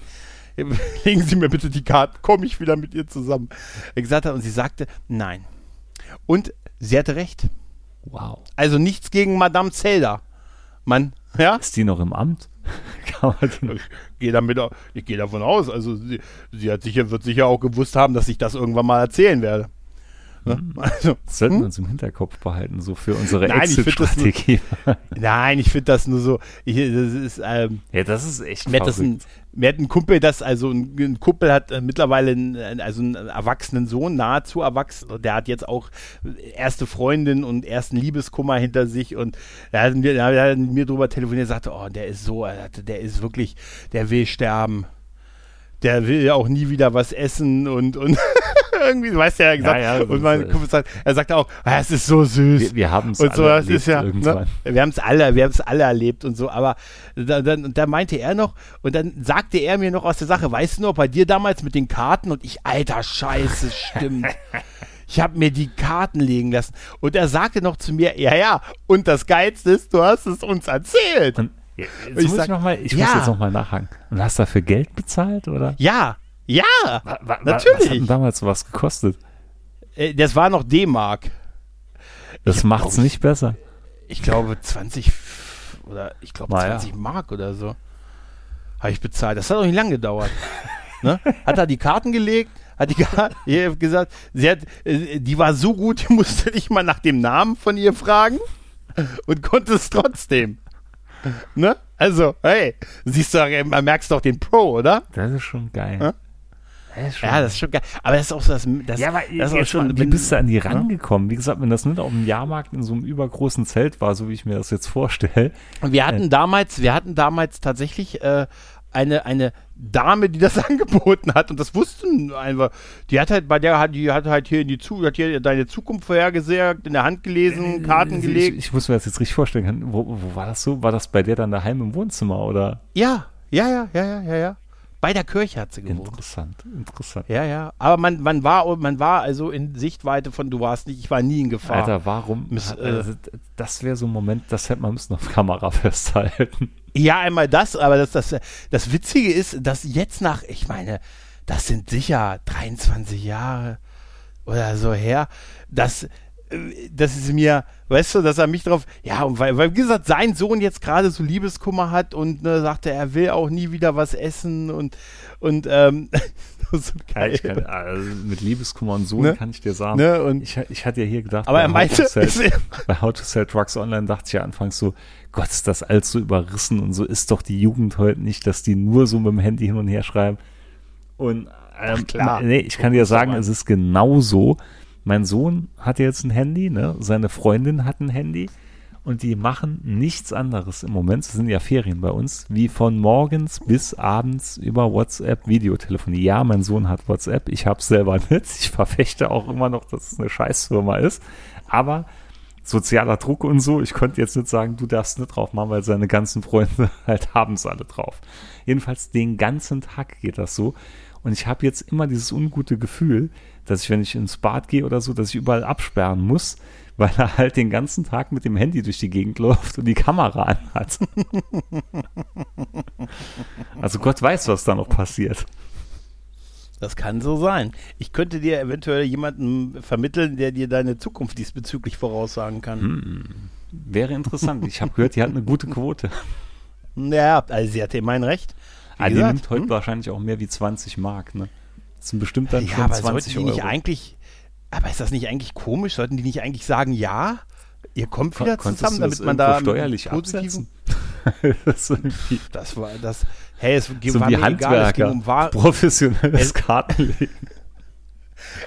Legen Sie mir bitte die Karten, komme ich wieder mit ihr zusammen. Ich gesagt hat, und sie sagte, nein. Und sie hatte recht. wow. Also nichts gegen Madame Zelda. Mann, ja? Ist die noch im Amt? Ich gehe damit, ich gehe davon aus. Also sie, sie sicher, wird sicher auch gewusst haben, dass ich das irgendwann mal erzählen werde. Ne? Also, Das sollten wir hm? uns im Hinterkopf behalten, so für unsere Exit-Strategie. Nein, ich finde das nur so. Ich, das ist, ähm, ja, das ist echt mir, das ein, verrückt. mir hat ein Kumpel das, also ein, ein Kumpel hat äh, mittlerweile einen, also einen erwachsenen Sohn, nahezu erwachsen. Der hat jetzt auch erste Freundin und ersten Liebeskummer hinter sich und er hat mir, er hat mit mir drüber telefoniert und sagte, oh, der ist so, hatte- der ist wirklich, der will sterben. Der will ja auch nie wieder was essen und, und irgendwie, du weißt ja, er gesagt. Ja, ja, und mein Kumpel sagt, er sagt auch, ah, es ist so süß. Wir, wir haben es alle so, erlebt ist ja, Ne? Wir haben es alle, wir haben es alle erlebt und so, aber da, dann, da meinte er noch, und dann sagte er mir noch aus der Sache, weißt du noch, bei dir damals mit den Karten und ich, alter Scheiße, stimmt. ich habe mir die Karten legen lassen. Und er sagte noch zu mir, ja, ja, und das Geilste ist, du hast es uns erzählt. Und jetzt ich muss sag, ich, noch mal, ich ja. muss jetzt nochmal nachhaken. Und hast du dafür Geld bezahlt, oder? Ja, ja, wa, wa, natürlich. Was hat denn damals sowas gekostet? Äh, das war noch D-Mark. Das macht es nicht besser. Ich glaube 20 oder ich glaube 20 ja. Mark oder so. Habe ich bezahlt. Das hat auch nicht lange gedauert. ne? Hat er die Karten gelegt, hat die gesagt, sie hat, äh, die war so gut, die musste nicht mal nach dem Namen von ihr fragen und konnte es trotzdem. Ne? Also, hey, siehst du, man merkst doch den Pro, oder? Das ist schon geil. Ja? Das ist ja, das ist schon geil. Aber das ist auch so, das, das, ja, aber das ist auch schon, wie bist du an die rangekommen? Wie gesagt, wenn das nicht auf dem Jahrmarkt in so einem übergroßen Zelt war, so wie ich mir das jetzt vorstelle. Wir hatten äh, damals, wir hatten damals tatsächlich äh, eine, eine Dame, die das angeboten hat und das wussten einfach. Die hat halt bei der hat die hat halt hier in die Zu hat hier deine Zukunft vorhergesagt, in der Hand gelesen, äh, Karten gelegt. Ich, ich, muss mir das jetzt richtig vorstellen. Wo, wo war das so? War das bei der dann daheim im Wohnzimmer oder? Ja, ja, ja, ja, ja, ja, ja. Bei der Kirche hat sie gewohnt. Interessant, interessant. Ja, ja. Aber man, man war, man war also in Sichtweite von du warst nicht, ich war nie in Gefahr. Alter, warum? Miss, äh, also, das wäre so ein Moment, das hätte man müssen auf Kamera festhalten. Ja, einmal das, aber das, das, das Witzige ist, dass jetzt nach, ich meine, das sind sicher 23 Jahre oder so her, dass das ist mir, weißt du, dass er mich drauf, ja, und weil, weil wie gesagt, sein Sohn jetzt gerade so Liebeskummer hat und ne, sagte, er will auch nie wieder was essen und, und, ähm, so geil. Ja, kann, also mit Liebeskummer und Sohn ne? kann ich dir sagen. Ne? Und ich, ich hatte ja hier gedacht, aber er meinte, How sell, bei How to Sell Trucks Online dachte ich ja anfangs so, Gott, ist das alles so überrissen und so ist doch die Jugend heute nicht, dass die nur so mit dem Handy hin und her schreiben. Und ähm, Ach, klar. nee, ich kann dir sagen, es ist genauso. Mein Sohn hat jetzt ein Handy, ne? seine Freundin hat ein Handy und die machen nichts anderes im Moment, es sind ja Ferien bei uns, wie von morgens bis abends über WhatsApp Videotelefonie. Ja, mein Sohn hat WhatsApp, ich habe es selber mit, ich verfechte auch immer noch, dass es eine Scheißfirma ist, aber sozialer Druck und so, ich konnte jetzt nicht sagen, du darfst nicht drauf machen, weil seine ganzen Freunde halt haben es alle drauf. Jedenfalls den ganzen Tag geht das so und ich habe jetzt immer dieses ungute Gefühl, dass ich, wenn ich ins Bad gehe oder so, dass ich überall absperren muss, weil er halt den ganzen Tag mit dem Handy durch die Gegend läuft und die Kamera anhat. also Gott weiß, was da noch passiert. Das kann so sein. Ich könnte dir eventuell jemanden vermitteln, der dir deine Zukunft diesbezüglich voraussagen kann. Hm, wäre interessant. Ich habe gehört, die hat eine gute Quote. Ja, also sie hat immerhin recht. Ah, die nimmt heute hm? wahrscheinlich auch mehr wie 20 Mark, ne? Das sind bestimmt dann ja, schon aber 20 die Euro. Nicht eigentlich, aber ist das nicht eigentlich komisch? Sollten die nicht eigentlich sagen, ja, ihr kommt wieder Kon zusammen, damit man da steuerlich absetzen? das, das, war das. Hey, es so war wie Handwerker, egal, um wahr, professionelles Kartenlegen.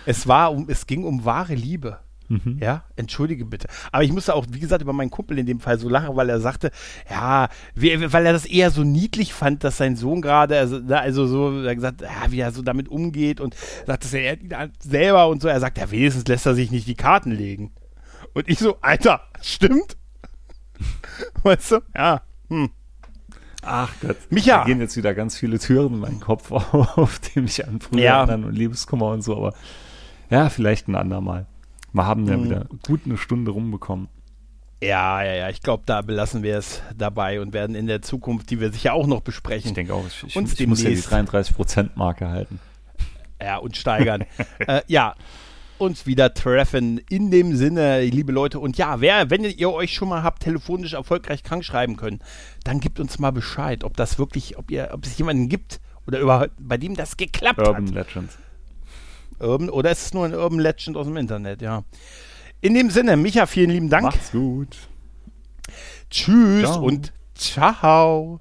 Es war um, es ging um wahre Liebe. Mhm. Ja, entschuldige bitte. Aber ich musste auch, wie gesagt, über meinen Kumpel in dem Fall so lachen, weil er sagte, ja, wie, weil er das eher so niedlich fand, dass sein Sohn gerade, also, also so, er gesagt, ja, wie er so damit umgeht und sagt, dass er selber und so, er sagt, ja, wenigstens lässt er sich nicht die Karten legen. Und ich so, Alter, stimmt? weißt du? Ja, hm. Ach Gott. Micha. Da gehen jetzt wieder ganz viele Türen in meinen Kopf auf, die mich an früher ja. und Liebeskummer und so, aber ja, vielleicht ein andermal. Wir haben ja mhm. wieder gut eine Stunde rumbekommen. Ja, ja, ja. Ich glaube, da belassen wir es dabei und werden in der Zukunft, die wir sicher auch noch besprechen. Ich denke auch, ich, ich, uns ich muss ja die 33%-Marke halten. Ja, und steigern. äh, ja, uns wieder treffen in dem Sinne, liebe Leute. Und ja, wer, wenn ihr euch schon mal habt telefonisch erfolgreich krank schreiben können, dann gebt uns mal Bescheid, ob das wirklich, ob ihr, ob es jemanden gibt oder überhaupt, bei dem das geklappt Urban hat. Urban Legends. Urban, oder ist es nur ein Urban Legend aus dem Internet, ja. In dem Sinne, Micha, vielen lieben Dank. Macht's gut. Tschüss ciao. und ciao.